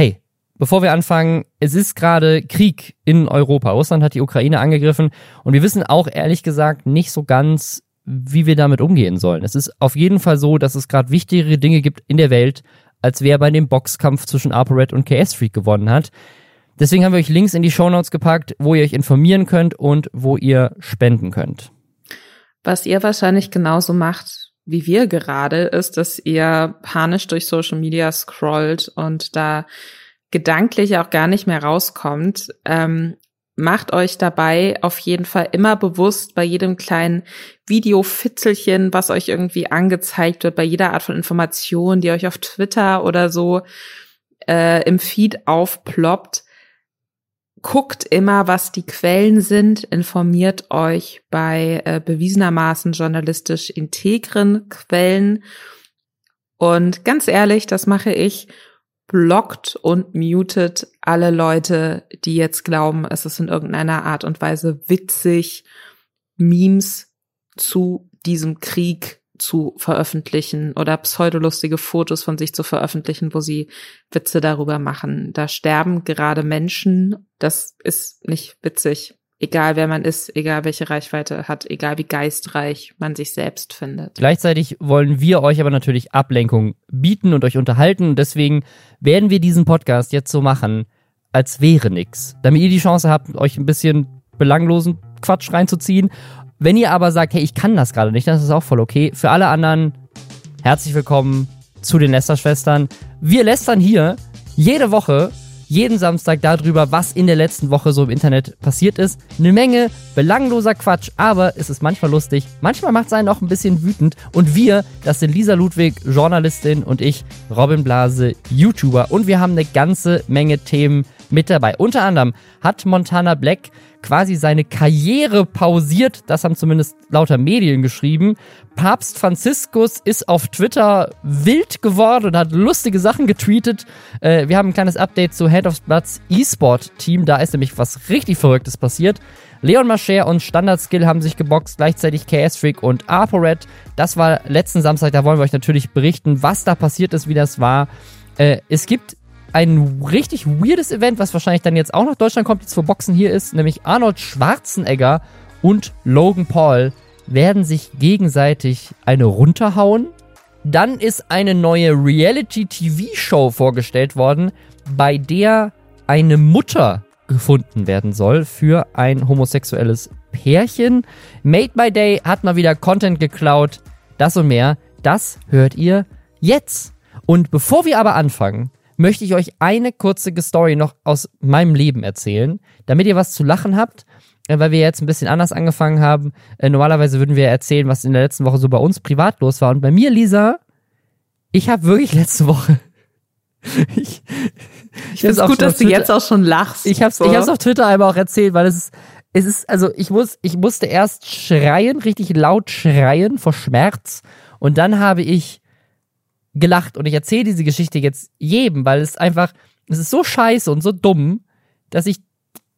Hey, bevor wir anfangen, es ist gerade Krieg in Europa. Russland hat die Ukraine angegriffen und wir wissen auch ehrlich gesagt nicht so ganz, wie wir damit umgehen sollen. Es ist auf jeden Fall so, dass es gerade wichtigere Dinge gibt in der Welt, als wer bei dem Boxkampf zwischen ApoRed und KS Freak gewonnen hat. Deswegen haben wir euch Links in die Shownotes gepackt, wo ihr euch informieren könnt und wo ihr spenden könnt. Was ihr wahrscheinlich genauso macht wie wir gerade, ist, dass ihr panisch durch Social Media scrollt und da gedanklich auch gar nicht mehr rauskommt. Ähm, macht euch dabei auf jeden Fall immer bewusst bei jedem kleinen Videofitzelchen, was euch irgendwie angezeigt wird, bei jeder Art von Information, die euch auf Twitter oder so äh, im Feed aufploppt, guckt immer, was die Quellen sind, informiert euch bei äh, bewiesenermaßen journalistisch integren Quellen. Und ganz ehrlich, das mache ich, blockt und mutet alle Leute, die jetzt glauben, es ist in irgendeiner Art und Weise witzig, Memes zu diesem Krieg zu veröffentlichen oder pseudolustige Fotos von sich zu veröffentlichen, wo sie Witze darüber machen. Da sterben gerade Menschen. Das ist nicht witzig. Egal wer man ist, egal welche Reichweite hat, egal wie geistreich man sich selbst findet. Gleichzeitig wollen wir euch aber natürlich Ablenkung bieten und euch unterhalten. Und deswegen werden wir diesen Podcast jetzt so machen, als wäre nix. Damit ihr die Chance habt, euch ein bisschen belanglosen Quatsch reinzuziehen wenn ihr aber sagt, hey, ich kann das gerade nicht, dann ist das auch voll okay. Für alle anderen, herzlich willkommen zu den Lästerschwestern. Wir lästern hier jede Woche, jeden Samstag darüber, was in der letzten Woche so im Internet passiert ist. Eine Menge belangloser Quatsch, aber es ist manchmal lustig, manchmal macht es einen auch ein bisschen wütend. Und wir, das sind Lisa Ludwig, Journalistin und ich, Robin Blase, YouTuber. Und wir haben eine ganze Menge Themen mit dabei. Unter anderem hat Montana Black quasi seine Karriere pausiert. Das haben zumindest lauter Medien geschrieben. Papst Franziskus ist auf Twitter wild geworden und hat lustige Sachen getweetet. Äh, wir haben ein kleines Update zu Head of Bloods E-Sport-Team. Da ist nämlich was richtig Verrücktes passiert. Leon Mascher und Standard Skill haben sich geboxt, gleichzeitig KS Freak und ApoRed. Das war letzten Samstag, da wollen wir euch natürlich berichten, was da passiert ist, wie das war. Äh, es gibt ein richtig weirdes Event, was wahrscheinlich dann jetzt auch nach Deutschland kommt, jetzt vor Boxen hier ist, nämlich Arnold Schwarzenegger und Logan Paul werden sich gegenseitig eine runterhauen. Dann ist eine neue Reality-TV-Show vorgestellt worden, bei der eine Mutter gefunden werden soll für ein homosexuelles Pärchen. Made by Day hat mal wieder Content geklaut. Das und mehr, das hört ihr jetzt. Und bevor wir aber anfangen, möchte ich euch eine kurze Story noch aus meinem Leben erzählen, damit ihr was zu lachen habt, äh, weil wir jetzt ein bisschen anders angefangen haben. Äh, normalerweise würden wir erzählen, was in der letzten Woche so bei uns privat los war. Und bei mir, Lisa, ich habe wirklich letzte Woche. ich ich finde es gut, dass du jetzt auch schon lachst. Ich habe es ich hab's auf Twitter einmal auch erzählt, weil es ist, es ist, also ich muss, ich musste erst schreien, richtig laut schreien vor Schmerz. Und dann habe ich gelacht und ich erzähle diese Geschichte jetzt jedem, weil es einfach, es ist so scheiße und so dumm, dass ich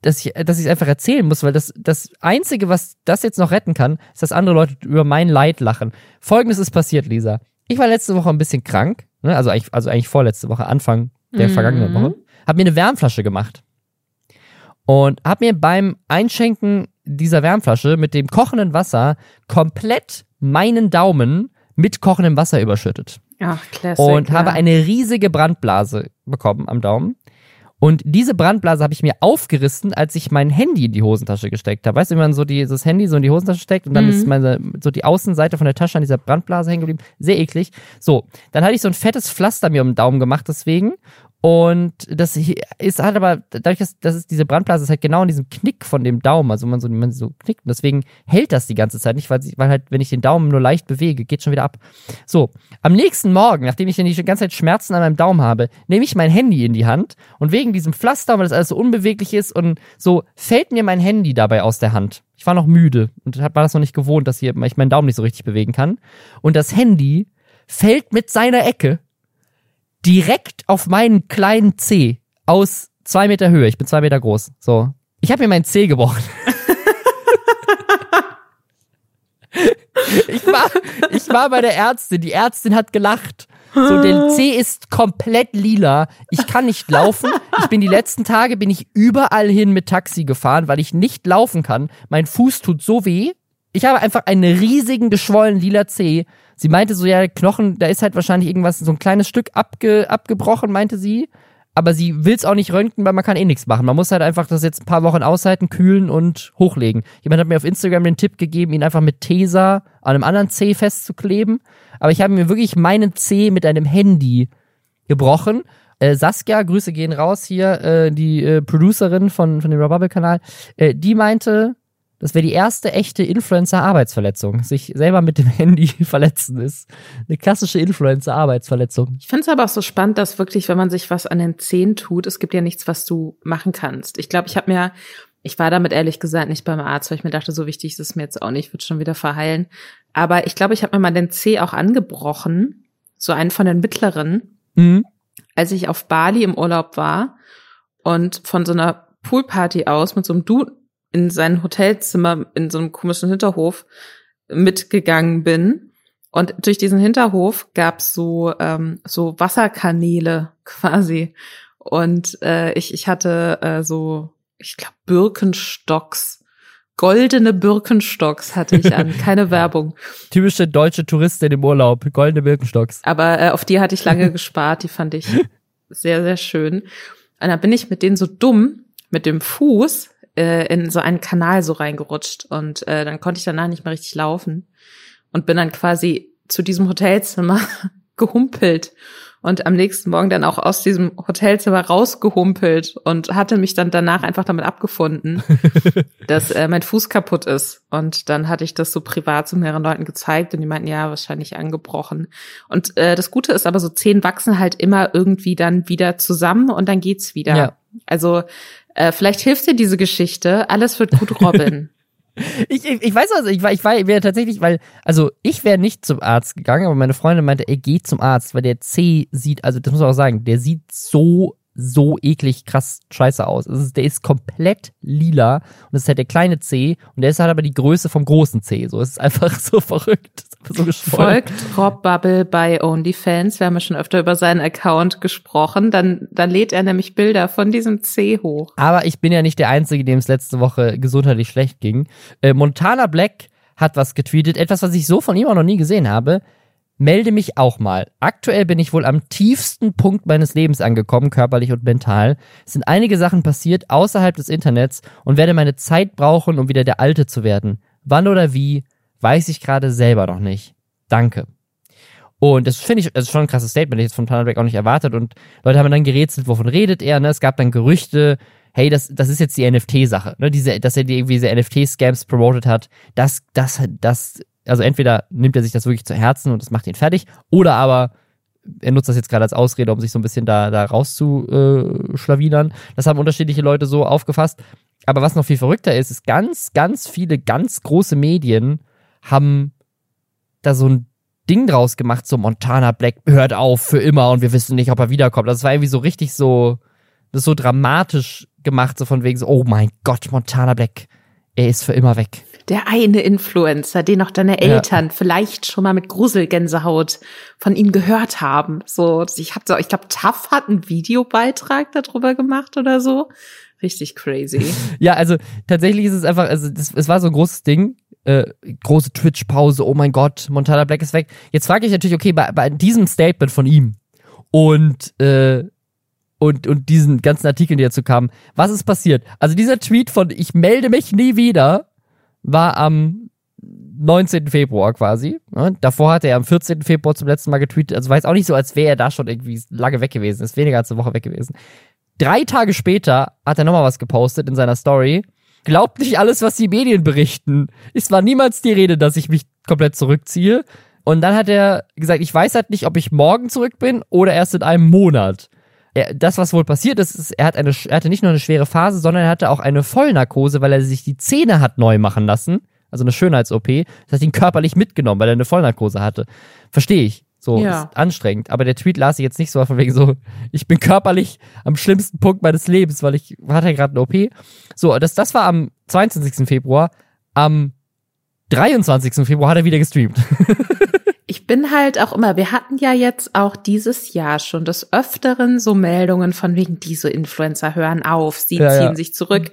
dass ich dass ich es einfach erzählen muss, weil das das einzige, was das jetzt noch retten kann, ist, dass andere Leute über mein Leid lachen. Folgendes ist passiert, Lisa. Ich war letzte Woche ein bisschen krank, ne? also eigentlich also eigentlich vorletzte Woche, Anfang der mhm. vergangenen Woche, habe mir eine Wärmflasche gemacht und habe mir beim Einschenken dieser Wärmflasche mit dem kochenden Wasser komplett meinen Daumen mit kochendem Wasser überschüttet. Ach, classic, und ja. habe eine riesige Brandblase bekommen am Daumen. Und diese Brandblase habe ich mir aufgerissen, als ich mein Handy in die Hosentasche gesteckt habe. Weißt du, wenn man so dieses Handy so in die Hosentasche steckt und dann mhm. ist meine, so die Außenseite von der Tasche an dieser Brandblase hängen geblieben. Sehr eklig. So, dann hatte ich so ein fettes Pflaster mir um den Daumen gemacht deswegen und das ist halt aber, dadurch, dass, dass es diese Brandblase ist halt genau in diesem Knick von dem Daumen, also man so, man so knickt. Und deswegen hält das die ganze Zeit nicht, weil, weil halt, wenn ich den Daumen nur leicht bewege, geht schon wieder ab. So, am nächsten Morgen, nachdem ich dann die ganze Zeit Schmerzen an meinem Daumen habe, nehme ich mein Handy in die Hand und wegen diesem Pflaster, weil das alles so unbeweglich ist und so, fällt mir mein Handy dabei aus der Hand. Ich war noch müde und war das noch nicht gewohnt, dass hier, ich meinen Daumen nicht so richtig bewegen kann. Und das Handy fällt mit seiner Ecke direkt auf meinen kleinen C aus zwei Meter Höhe. Ich bin zwei Meter groß. So. Ich habe mir meinen C gebrochen. ich war, ich war bei der Ärztin. Die Ärztin hat gelacht. So, der C ist komplett lila. Ich kann nicht laufen. Ich bin die letzten Tage bin ich überall hin mit Taxi gefahren, weil ich nicht laufen kann. Mein Fuß tut so weh. Ich habe einfach einen riesigen geschwollenen lila C. Sie meinte so, ja, Knochen, da ist halt wahrscheinlich irgendwas, so ein kleines Stück abge, abgebrochen, meinte sie. Aber sie will es auch nicht röntgen, weil man kann eh nichts machen. Man muss halt einfach das jetzt ein paar Wochen aushalten, kühlen und hochlegen. Jemand hat mir auf Instagram den Tipp gegeben, ihn einfach mit Tesa an einem anderen C festzukleben. Aber ich habe mir wirklich meinen C mit einem Handy gebrochen. Äh, Saskia, Grüße gehen raus hier, äh, die äh, Producerin von, von dem Rebubble-Kanal, äh, die meinte, das wäre die erste echte Influencer-Arbeitsverletzung. Sich selber mit dem Handy verletzen ist. Eine klassische Influencer-Arbeitsverletzung. Ich finde es aber auch so spannend, dass wirklich, wenn man sich was an den Zehen tut, es gibt ja nichts, was du machen kannst. Ich glaube, ich habe mir, ich war damit ehrlich gesagt nicht beim Arzt, weil ich mir dachte, so wichtig ist es mir jetzt auch nicht, wird schon wieder verheilen. Aber ich glaube, ich habe mir mal den Zeh auch angebrochen, so einen von den mittleren, Mhm. als ich auf Bali im Urlaub war und von so einer Poolparty aus mit so einem Dude in sein Hotelzimmer in so einem komischen Hinterhof mitgegangen bin. Und durch diesen Hinterhof gab's so ähm, so Wasserkanäle quasi. Und äh, ich ich hatte äh, so ich glaube Birkenstocks, goldene Birkenstocks hatte ich an, keine Werbung. Typische deutsche Touristin im Urlaub. Goldene Birkenstocks. Aber äh, auf die hatte ich lange gespart, die fand ich sehr, sehr schön. Und dann bin ich mit denen so dumm, mit dem Fuß, äh, in so einen Kanal so reingerutscht. Und äh, dann konnte ich danach nicht mehr richtig laufen. Und bin dann quasi zu diesem Hotelzimmer gehumpelt. Und am nächsten Morgen dann auch aus diesem Hotelzimmer rausgehumpelt und hatte mich dann danach einfach damit abgefunden, dass äh, mein Fuß kaputt ist. Und dann hatte ich das so privat zu mehreren Leuten gezeigt und die meinten, ja, wahrscheinlich angebrochen. Und äh, das Gute ist aber, so Zehen wachsen halt immer irgendwie dann wieder zusammen und dann geht's wieder. Ja. Also äh, vielleicht hilft dir diese Geschichte. Alles wird gut, Robin. Ich, ich, ich weiß also, ich war, ich war, wäre tatsächlich, weil, also ich wäre nicht zum Arzt gegangen, aber meine Freundin meinte, ey, geh zum Arzt, weil der C sieht, also das muss man auch sagen, der sieht so, so eklig krass scheiße aus. Also der ist komplett lila und das ist halt der kleine C und der ist halt aber die Größe vom großen C. So, es ist einfach so verrückt. So. Folgt Rob Bubble bei OnlyFans. Wir haben ja schon öfter über seinen Account gesprochen. Dann, dann lädt er nämlich Bilder von diesem C hoch. Aber ich bin ja nicht der Einzige, dem es letzte Woche gesundheitlich schlecht ging. Äh, Montana Black hat was getweetet, etwas, was ich so von ihm auch noch nie gesehen habe. Melde mich auch mal. Aktuell bin ich wohl am tiefsten Punkt meines Lebens angekommen, körperlich und mental. Es sind einige Sachen passiert außerhalb des Internets und werde meine Zeit brauchen, um wieder der Alte zu werden. Wann oder wie, weiß ich gerade selber noch nicht. Danke. Und das finde ich, das ist schon ein krasses Statement, ich jetzt von Tanner Black auch nicht erwartet. Und Leute haben dann gerätselt, wovon redet er, ne? Es gab dann Gerüchte, hey, das, das ist jetzt die NFT-Sache, ne? Diese, dass er die irgendwie diese NFT-Scams promotet hat. Das, das, das, also entweder nimmt er sich das wirklich zu Herzen und das macht ihn fertig, oder aber er nutzt das jetzt gerade als Ausrede, um sich so ein bisschen da, da rauszuschlawinern. Das haben unterschiedliche Leute so aufgefasst. Aber was noch viel verrückter ist, ist ganz, ganz viele ganz große Medien haben da so ein Ding draus gemacht, so Montana Black hört auf für immer und wir wissen nicht, ob er wiederkommt. Das war irgendwie so richtig so, das ist so dramatisch gemacht, so von wegen so, oh mein Gott, Montana Black, er ist für immer weg. Der eine Influencer, den auch deine Eltern vielleicht schon mal mit Gruselgänsehaut von ihm gehört haben. So, ich hab so, ich glaube, Taff hat einen Videobeitrag darüber gemacht oder so. Richtig crazy. Ja, also tatsächlich ist es einfach, also das, es war so ein großes Ding, äh, große Twitch-Pause, oh mein Gott, Montana Black ist weg. Jetzt frage ich natürlich, okay, bei, bei diesem Statement von ihm und, äh, und, und diesen ganzen Artikeln, die dazu kamen, was ist passiert? Also dieser Tweet von ich melde mich nie wieder war am 19. Februar quasi. Ne? Davor hatte er am 14. Februar zum letzten Mal getweetet. Also war jetzt auch nicht so, als wäre er da schon irgendwie lange weg gewesen. Ist weniger als eine Woche weg gewesen. Drei Tage später hat er nochmal was gepostet in seiner Story. Glaubt nicht alles, was die Medien berichten. Es war niemals die Rede, dass ich mich komplett zurückziehe. Und dann hat er gesagt, ich weiß halt nicht, ob ich morgen zurück bin oder erst in einem Monat. Er, das, was wohl passiert ist, ist, er, hat eine, er hatte nicht nur eine schwere Phase, sondern er hatte auch eine Vollnarkose, weil er sich die Zähne hat neu machen lassen. Also eine Schönheits-OP. Das hat ihn körperlich mitgenommen, weil er eine Vollnarkose hatte. Verstehe ich. So, Ja. ist anstrengend. Aber der Tweet las ich jetzt nicht so von wegen so, ich bin körperlich am schlimmsten Punkt meines Lebens, weil ich hatte ja gerade eine OP. So, das, das war am 22. Februar. Am 23. Februar hat er wieder gestreamt. ich bin halt auch immer, wir hatten ja jetzt auch dieses Jahr schon des Öfteren so Meldungen von wegen, diese Influencer hören auf, sie Ja, ziehen ja. sich zurück.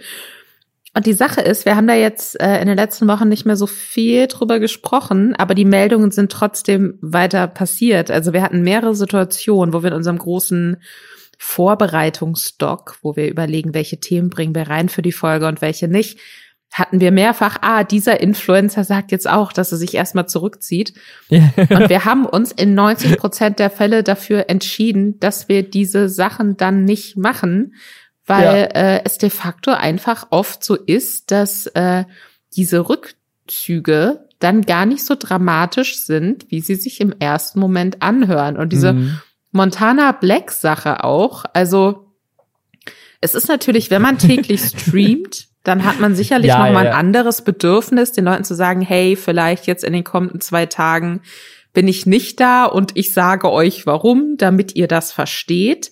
Und die Sache ist, wir haben da jetzt äh, in den letzten Wochen nicht mehr so viel drüber gesprochen, aber die Meldungen sind trotzdem weiter passiert. Also wir hatten mehrere Situationen, wo wir in unserem großen Vorbereitungsstock, wo wir überlegen, welche Themen bringen wir rein für die Folge und welche nicht, hatten wir mehrfach, ah, dieser Influencer sagt jetzt auch, dass er sich erstmal zurückzieht. Ja. Und wir haben uns in 90 Prozent der Fälle dafür entschieden, dass wir diese Sachen dann nicht machen, weil Ja. äh, es de facto einfach oft so ist, dass äh, diese Rückzüge dann gar nicht so dramatisch sind, wie sie sich im ersten Moment anhören. Und diese Mhm. Montana Black Sache auch, also es ist natürlich, wenn man täglich streamt, dann hat man sicherlich Ja, noch mal ja, ja. ein anderes Bedürfnis, den Leuten zu sagen, hey, vielleicht jetzt in den kommenden zwei Tagen bin ich nicht da und ich sage euch warum, damit ihr das versteht.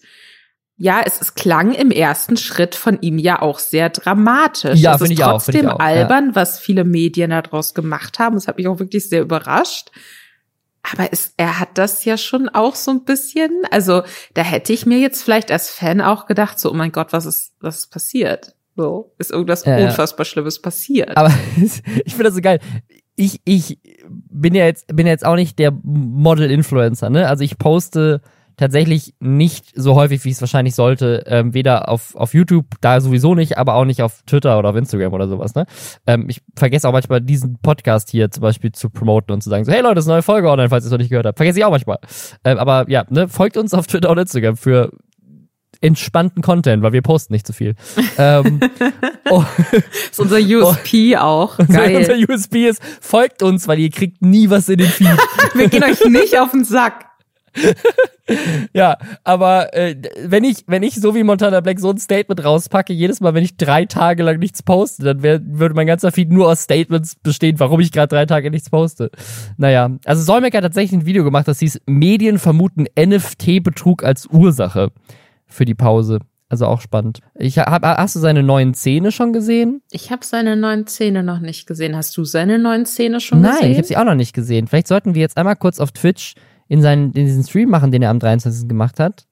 Ja, es, es klang im ersten Schritt von ihm ja auch sehr dramatisch. Ja, es ist finde ich auch, finde ich trotzdem auch, ja. albern, was viele Medien daraus gemacht haben. Das hat mich auch wirklich sehr überrascht. Aber es, er hat das ja schon auch so ein bisschen, also da hätte ich mir jetzt vielleicht als Fan auch gedacht, so, oh mein Gott, was ist, was ist passiert? So, ist irgendwas ja. unfassbar Schlimmes passiert. Aber ich finde das so geil. Ich, ich bin ja jetzt, bin ja jetzt auch nicht der Model-Influencer, ne? Also ich poste tatsächlich nicht so häufig, wie ich es wahrscheinlich sollte, ähm, weder auf, auf YouTube, da sowieso nicht, aber auch nicht auf Twitter oder auf Instagram oder sowas, ne? Ähm, ich vergesse auch manchmal diesen Podcast hier zum Beispiel zu promoten und zu sagen so, hey Leute, das ist eine neue Folge online, falls ihr es noch nicht gehört habt. Vergesse ich auch manchmal. Ähm, aber ja, ne, folgt uns auf Twitter und Instagram für entspannten Content, weil wir posten nicht zu viel. ähm, oh, ist unser USP auch. Geil. unser USB ist, folgt uns, weil ihr kriegt nie was in den Feed. Wir gehen euch nicht auf den Sack. ja, aber äh, wenn ich, wenn ich so wie Montana Black so ein Statement rauspacke, jedes Mal, wenn ich drei Tage lang nichts poste, dann wär, würde mein ganzer Feed nur aus Statements bestehen, warum ich gerade drei Tage nichts poste. Naja, also Solmecke hat tatsächlich ein Video gemacht, das hieß Medien vermuten NFT-Betrug als Ursache für die Pause. Also auch spannend. Ich hab, hast du seine neuen Szene schon gesehen? Ich habe seine neuen Zähne noch nicht gesehen. Hast du seine neuen Zähne schon Nein, gesehen? ich habe sie auch noch nicht gesehen. Vielleicht sollten wir jetzt einmal kurz auf Twitch in, seinen, in diesen Stream machen, den er am 23. gemacht hat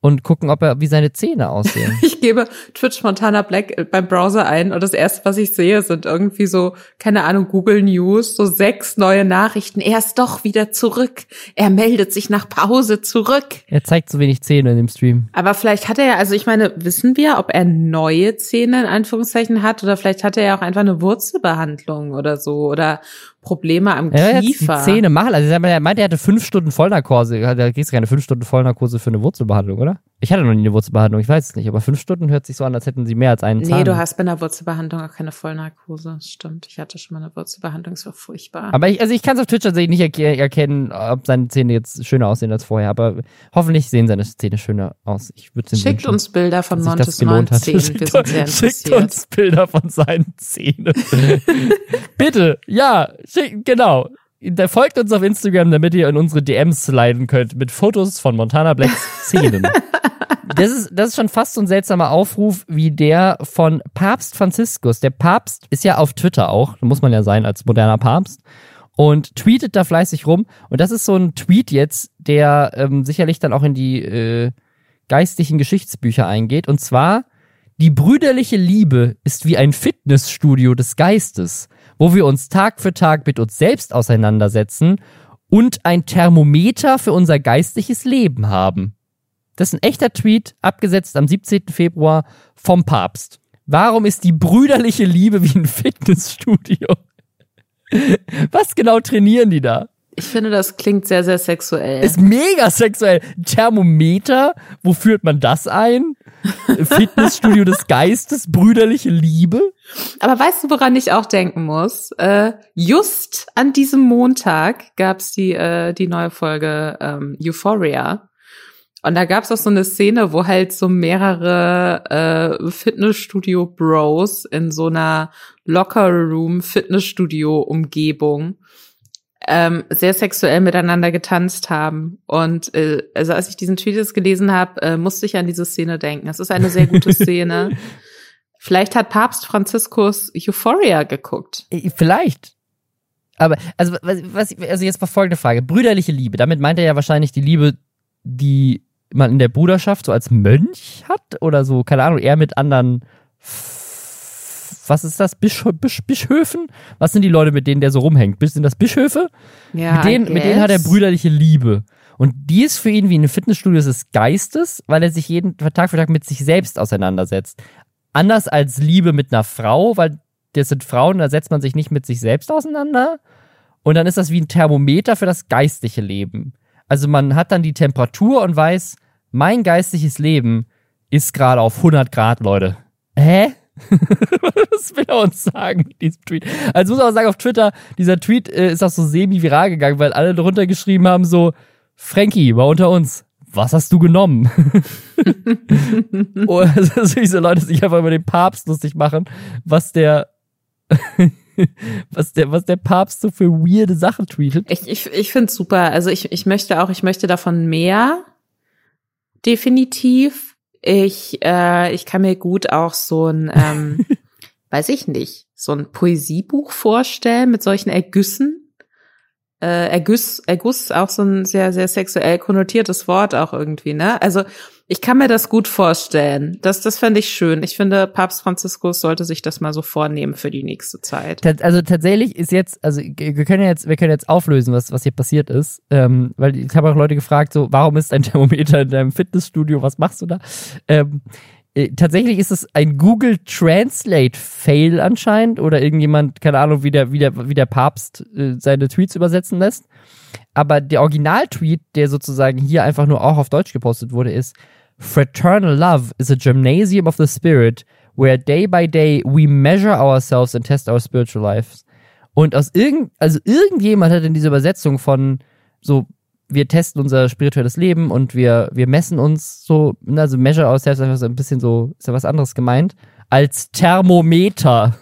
und gucken, ob er, wie seine Zähne aussehen. Ich gebe Twitch Montana Black äh, beim Browser ein und das erste, was ich sehe, sind irgendwie so, keine Ahnung, Google News, so sechs neue Nachrichten. Er ist doch wieder zurück. Er meldet sich nach Pause zurück. er zeigt so wenig Zähne in dem Stream. Aber vielleicht hat er ja, also ich meine, wissen wir, ob er neue Zähne in Anführungszeichen hat oder vielleicht hat er ja auch einfach eine Wurzelbehandlung oder so oder Probleme am Er hat jetzt die Kiefer. Zähne machen. Also er meinte, er hatte fünf Stunden Vollnarkose. Da kriegst du keine fünf Stunden Vollnarkose für eine Wurzelbehandlung, oder? Ich hatte noch nie eine Wurzelbehandlung, ich weiß es nicht. Aber fünf Stunden hört sich so an, als hätten sie mehr als einen Zahn. Nee, du hast bei einer Wurzelbehandlung auch keine Vollnarkose. Stimmt. Ich hatte schon mal eine Wurzelbehandlung, es war furchtbar. Aber ich, also ich kann es auf Twitch tatsächlich nicht erke- erkennen, ob seine Zähne jetzt schöner aussehen als vorher. Aber hoffentlich sehen seine Zähne schöner aus. Ich würde Schickt uns Bilder von Montes neuen. Zähnen. Wir Schickt, sind sehr schickt uns Bilder von seinen Zähnen. Bitte, ja, schick, genau. Da folgt uns auf Instagram, damit ihr in unsere DMs sliden könnt mit Fotos von Montana Blacks Zähnen. Das ist, das ist schon fast so ein seltsamer Aufruf wie der von Papst Franziskus. Der Papst ist ja auf Twitter auch, muss man ja sein als moderner Papst und tweetet da fleißig rum. Und das ist so ein Tweet jetzt, der ähm, sicherlich dann auch in die äh, geistlichen Geschichtsbücher eingeht. Und zwar, die brüderliche Liebe ist wie ein Fitnessstudio des Geistes, wo wir uns Tag für Tag mit uns selbst auseinandersetzen und ein Thermometer für unser geistliches Leben haben. Das ist ein echter Tweet, abgesetzt am 17. Februar vom Papst. Warum ist die brüderliche Liebe wie ein Fitnessstudio? Was genau trainieren die da? Ich finde, das klingt sehr, sehr sexuell. Ist mega sexuell. Thermometer, wo führt man das ein? Fitnessstudio des Geistes, brüderliche Liebe. Aber weißt du, woran ich auch denken muss? Äh, just an diesem Montag gab's die, äh, die neue Folge ähm, Euphoria. Und da gab's auch so eine Szene, wo halt so mehrere äh, Fitnessstudio-Bros in so einer Locker-Room-Fitnessstudio-Umgebung ähm, sehr sexuell miteinander getanzt haben. Und äh, also als ich diesen Tweet jetzt gelesen habe, äh, musste ich an diese Szene denken. Es ist eine sehr gute Szene. Vielleicht hat Papst Franziskus Euphoria geguckt. Vielleicht. Aber, also, was, was, also jetzt mal folgende Frage. Brüderliche Liebe, damit meint er ja wahrscheinlich die Liebe, die man in der Bruderschaft so als Mönch hat oder so, keine Ahnung, eher mit anderen, was ist das, Bisch, Bisch, Bischöfen? Was sind die Leute, mit denen der so rumhängt? Sind das Bischöfe? Ja, mit, denen, mit denen hat er brüderliche Liebe. Und die ist für ihn wie ein Fitnessstudio des Geistes, weil er sich jeden Tag für Tag mit sich selbst auseinandersetzt. Anders als Liebe mit einer Frau, weil das sind Frauen, da setzt man sich nicht mit sich selbst auseinander. Und dann ist das wie ein Thermometer für das geistliche Leben. Also man hat dann die Temperatur und weiß, mein geistliches Leben ist gerade auf 100 Grad, Leute. Hä? Was will er uns sagen mit diesem Tweet? Also muss man auch sagen, auf Twitter, dieser Tweet äh, ist auch so semi-viral gegangen, weil alle drunter geschrieben haben so, Frankie, war unter uns. Was hast du genommen? oh, das ist wie so Leute sich einfach über den Papst lustig machen, was der was der, was der Papst so für weirde Sachen tweetet. Ich, ich, ich finde super. Also ich, ich möchte auch, ich möchte davon mehr. Definitiv. Ich, äh, ich kann mir gut auch so ein, ähm, weiß ich nicht, so ein Poesiebuch vorstellen mit solchen Ergüssen. Äh, Erguss, Erguss auch so ein sehr, sehr sexuell konnotiertes Wort auch irgendwie, ne? Also ich kann mir das gut vorstellen. Das, das fände ich schön. Ich finde, Papst Franziskus sollte sich das mal so vornehmen für die nächste Zeit. Also tatsächlich ist jetzt, also wir können jetzt, wir können jetzt auflösen, was, was hier passiert ist. Ähm, weil ich habe auch Leute gefragt, so, warum ist ein Thermometer in deinem Fitnessstudio? Was machst du da? Ähm, äh, tatsächlich ist es ein Google Translate Fail anscheinend oder irgendjemand, keine Ahnung, wie der, wie der, wie der Papst äh, seine Tweets übersetzen lässt. Aber der Original-Tweet, der sozusagen hier einfach nur auch auf Deutsch gepostet wurde, ist, Fraternal love is a gymnasium of the spirit where day by day we measure ourselves and test our spiritual lives. Und aus irgend, also irgendjemand hat in dieser Übersetzung von so, wir testen unser spirituelles Leben und wir, wir messen uns so, ne, also measure ourselves einfach so ein bisschen so, ist ja was anderes gemeint, als Thermometer.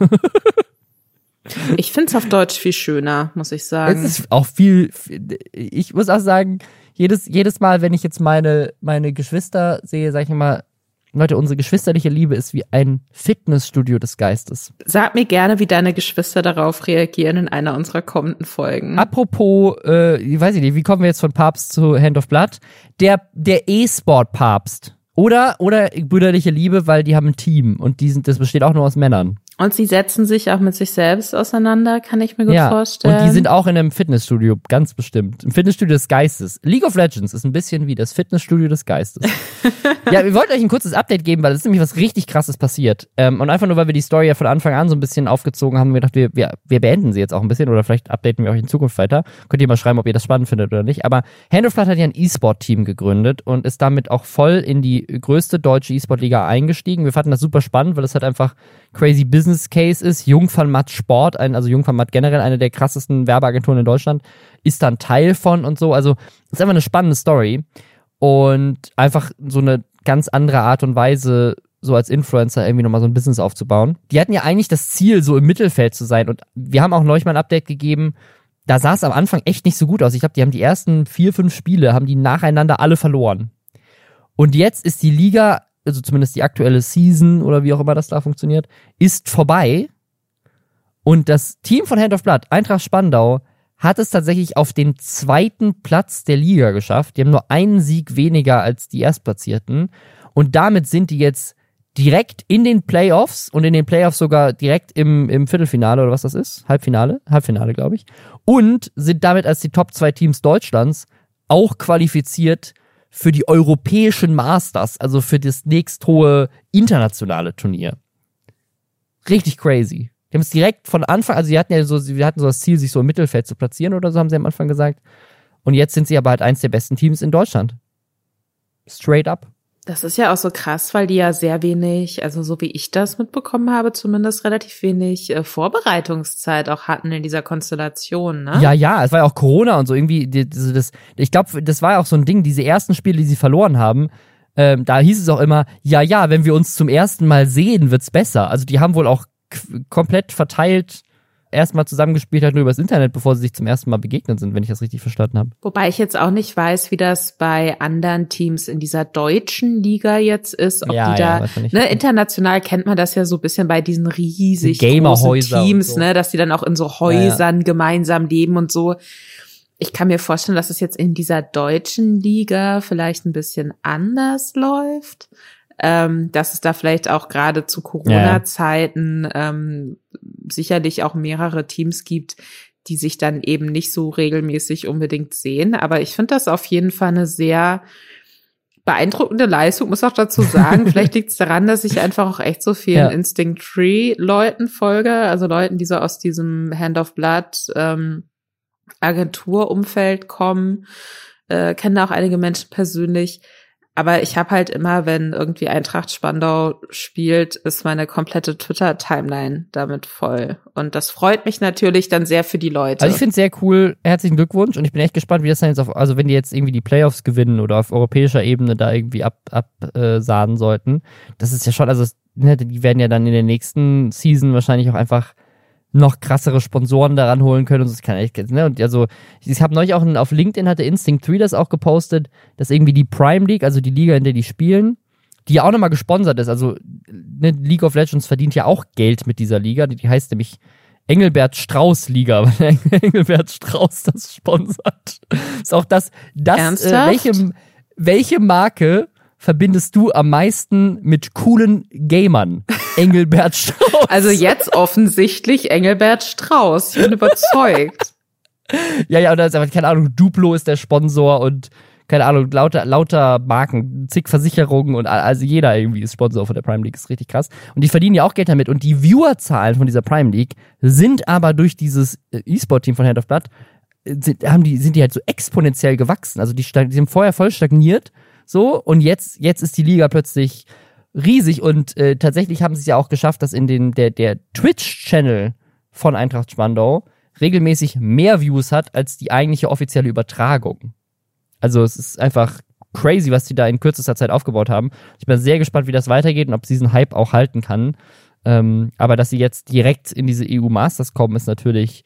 ich finde es auf Deutsch viel schöner, muss ich sagen. Es ist auch viel, ich muss auch sagen, jedes, jedes Mal, wenn ich jetzt meine, meine Geschwister sehe, sage ich immer, Leute, unsere geschwisterliche Liebe ist wie ein Fitnessstudio des Geistes. Sag mir gerne, wie deine Geschwister darauf reagieren in einer unserer kommenden Folgen. Apropos, äh, weiß ich nicht, wie kommen wir jetzt von Papst zu Hand of Blood? Der, der E-Sport-Papst. Oder, oder brüderliche Liebe, weil die haben ein Team und die sind, das besteht auch nur aus Männern. Und sie setzen sich auch mit sich selbst auseinander, kann ich mir gut ja, vorstellen. Und die sind auch in einem Fitnessstudio, ganz bestimmt. Im Fitnessstudio des Geistes. League of Legends ist ein bisschen wie das Fitnessstudio des Geistes. ja, wir wollten euch ein kurzes Update geben, weil es ist nämlich was richtig krasses passiert. Ähm, und einfach nur, weil wir die Story ja von Anfang an so ein bisschen aufgezogen haben, haben wir gedacht, wir, wir, wir beenden sie jetzt auch ein bisschen oder vielleicht updaten wir euch in Zukunft weiter. Könnt ihr mal schreiben, ob ihr das spannend findet oder nicht. Aber Hand of Blood hat ja ein E-Sport-Team gegründet und ist damit auch voll in die größte deutsche E-Sport-Liga eingestiegen. Wir fanden das super spannend, weil es halt einfach crazy Business Case ist. Jung von Matt Sport, ein, also Jung von Matt generell, eine der krassesten Werbeagenturen in Deutschland, ist dann Teil von und so. Also ist einfach eine spannende Story und einfach so eine ganz andere Art und Weise, so als Influencer irgendwie nochmal so ein Business aufzubauen. Die hatten ja eigentlich das Ziel, so im Mittelfeld zu sein und wir haben auch neulich mal ein Update gegeben, da sah es am Anfang echt nicht so gut aus. Ich glaube, die haben die ersten vier, fünf Spiele, haben die nacheinander alle verloren. Und jetzt ist die Liga also zumindest die aktuelle Season oder wie auch immer das da funktioniert, ist vorbei. Und das Team von Hand of Blood, Eintracht Spandau, hat es tatsächlich auf den zweiten Platz der Liga geschafft. Die haben nur einen Sieg weniger als die Erstplatzierten. Und damit sind die jetzt direkt in den Playoffs und in den Playoffs sogar direkt im, im Viertelfinale oder was das ist. Halbfinale? Halbfinale, glaube ich. Und sind damit als die Top zwei Teams Deutschlands auch qualifiziert für die europäischen Masters, also für das nächsthohe internationale Turnier. Richtig crazy. Die haben es direkt von Anfang, also sie hatten ja so, sie hatten so das Ziel, sich so im Mittelfeld zu platzieren oder so, haben sie am Anfang gesagt. Und jetzt sind sie aber halt eins der besten Teams in Deutschland. Straight up. Das ist ja auch so krass, weil die ja sehr wenig, also so wie ich das mitbekommen habe, zumindest relativ wenig äh, Vorbereitungszeit auch hatten in dieser Konstellation, ne? Ja, ja, es war ja auch Corona und so irgendwie, das, das ich glaube, das war ja auch so ein Ding, diese ersten Spiele, die sie verloren haben, ähm, da hieß es auch immer, ja, ja, wenn wir uns zum ersten Mal sehen, wird's besser. Also die haben wohl auch komplett verteilt erstmal zusammengespielt hat, nur übers Internet, bevor sie sich zum ersten Mal begegnet sind, wenn ich das richtig verstanden habe. Wobei ich jetzt auch nicht weiß, wie das bei anderen Teams in dieser deutschen Liga jetzt ist. Ob Ja, die ja, da, ne, international kennt man das ja so ein bisschen bei diesen riesig großen Teams, so. ne, dass die dann auch in so Häusern gemeinsam leben und so. Ich kann mir vorstellen, dass es jetzt in dieser deutschen Liga vielleicht ein bisschen anders läuft. Ähm, dass es da vielleicht auch gerade zu Corona-Zeiten ähm, sicherlich auch mehrere Teams gibt, die sich dann eben nicht so regelmäßig unbedingt sehen. Aber ich finde das auf jeden Fall eine sehr beeindruckende Leistung, muss auch dazu sagen. Vielleicht liegt es daran, dass ich einfach auch echt so vielen Ja. Instinct Tree Leuten folge, also Leuten, die so aus diesem Hand of Blood ähm, Agenturumfeld kommen, äh, kenne auch einige Menschen persönlich. Aber ich habe halt immer, wenn irgendwie Eintracht Spandau spielt, ist meine komplette Twitter-Timeline damit voll. Und das freut mich natürlich dann sehr für die Leute. Also ich finde es sehr cool. Herzlichen Glückwunsch und ich bin echt gespannt, wie das dann jetzt auf, also wenn die jetzt irgendwie die Playoffs gewinnen oder auf europäischer Ebene da irgendwie ab, ab äh, sollten, das ist ja schon, also ne, die werden ja dann in der nächsten Season wahrscheinlich auch einfach noch krassere Sponsoren daran holen können und so, das kann echt, ne, und also, ich habe neulich auch einen- auf LinkedIn hatte Instinct 3 das auch gepostet, dass irgendwie die Prime League, also die Liga, in der die spielen, die ja auch nochmal gesponsert ist, also ne, League of Legends verdient ja auch Geld mit dieser Liga, die, die heißt nämlich Engelbert Strauß Liga, weil Engelbert Strauß das sponsert. Ist auch das, das äh, welche, welche Marke verbindest du am meisten mit coolen Gamern? Engelbert Strauß. Also jetzt offensichtlich Engelbert Strauß. Ich bin überzeugt. Ja, ja, und da ist aber, keine Ahnung, Duplo ist der Sponsor und keine Ahnung, lauter, lauter Marken, zig Versicherungen und also jeder irgendwie ist Sponsor von der Prime League, ist richtig krass. Und die verdienen ja auch Geld damit. Und die Viewerzahlen von dieser Prime League sind aber durch dieses äh, E-Sport-Team von Hand of Blood, äh, sind, haben die, sind die halt so exponentiell gewachsen. Also die, die sind vorher voll stagniert, so, und jetzt, jetzt ist die Liga plötzlich riesig und äh, tatsächlich haben sie es ja auch geschafft, dass in den, der, der Twitch-Channel von Eintracht Spandau regelmäßig mehr Views hat als die eigentliche offizielle Übertragung. Also es ist einfach crazy, was die da in kürzester Zeit aufgebaut haben. Ich bin sehr gespannt, wie das weitergeht und ob sie diesen Hype auch halten kann. Ähm, aber dass sie jetzt direkt in diese EU Masters kommen, ist natürlich,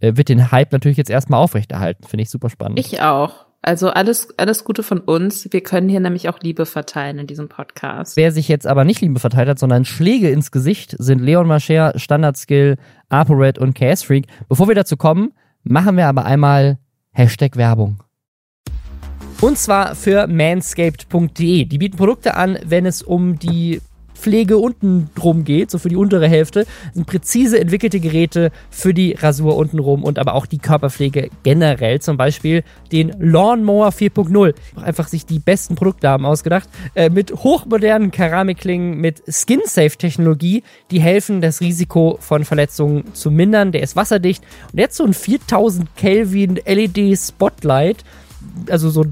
äh, wird den Hype natürlich jetzt erstmal aufrechterhalten. Finde ich super spannend. Ich auch. Also alles, alles Gute von uns. Wir können hier nämlich auch Liebe verteilen in diesem Podcast. Wer sich jetzt aber nicht Liebe verteilt hat, sondern Schläge ins Gesicht, sind Leon Mascher, Standard Skill, ApoRed und KS Freak. Bevor wir dazu kommen, machen wir aber einmal Hashtag Werbung. Und zwar für manscaped.de. Die bieten Produkte an, wenn es um die Pflege unten drum geht, so für die untere Hälfte. Sind präzise entwickelte Geräte für die Rasur untenrum und aber auch die Körperpflege generell. Zum Beispiel den Lawnmower 4.0. Einfach sich die besten Produkte haben ausgedacht. Äh, mit hochmodernen Keramikklingen, mit Skin-Safe-Technologie, die helfen, das Risiko von Verletzungen zu mindern. Der ist wasserdicht. Und jetzt so ein 4000 Kelvin LED-Spotlight also so,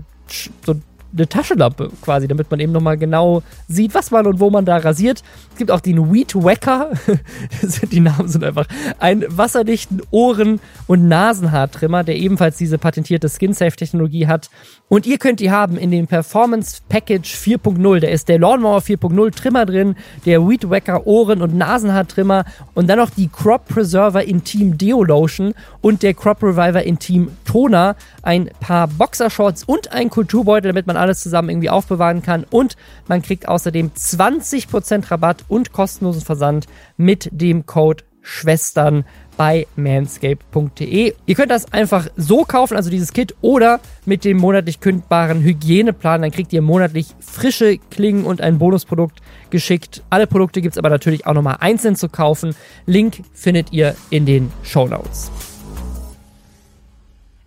so eine Taschenlampe quasi, damit man eben nochmal genau sieht, was man und wo man da rasiert. Es gibt auch den Weed Wacker. die Namen sind einfach ein wasserdichten Ohren- und Nasenhaartrimmer, der ebenfalls diese patentierte Skin-Safe-Technologie hat. Und ihr könnt die haben in dem Performance Package 4.0. Da ist der Lawnmower 4.0 Trimmer drin, der Weed Wacker Ohren- und Nasenhaartrimmer und dann noch die Crop Preserver Intim Deo Lotion und der Crop Reviver Intim Toner, ein paar Boxershorts und ein Kulturbeutel, damit man alles zusammen irgendwie aufbewahren kann. Und man kriegt außerdem 20% Rabatt und kostenlosen Versand mit dem Code Schwestern bei manscape.de. Ihr könnt das einfach so kaufen, also dieses Kit, oder mit dem monatlich kündbaren Hygieneplan. Dann kriegt ihr monatlich frische Klingen und ein Bonusprodukt geschickt. Alle Produkte gibt es aber natürlich auch nochmal einzeln zu kaufen. Link findet ihr in den Show Notes.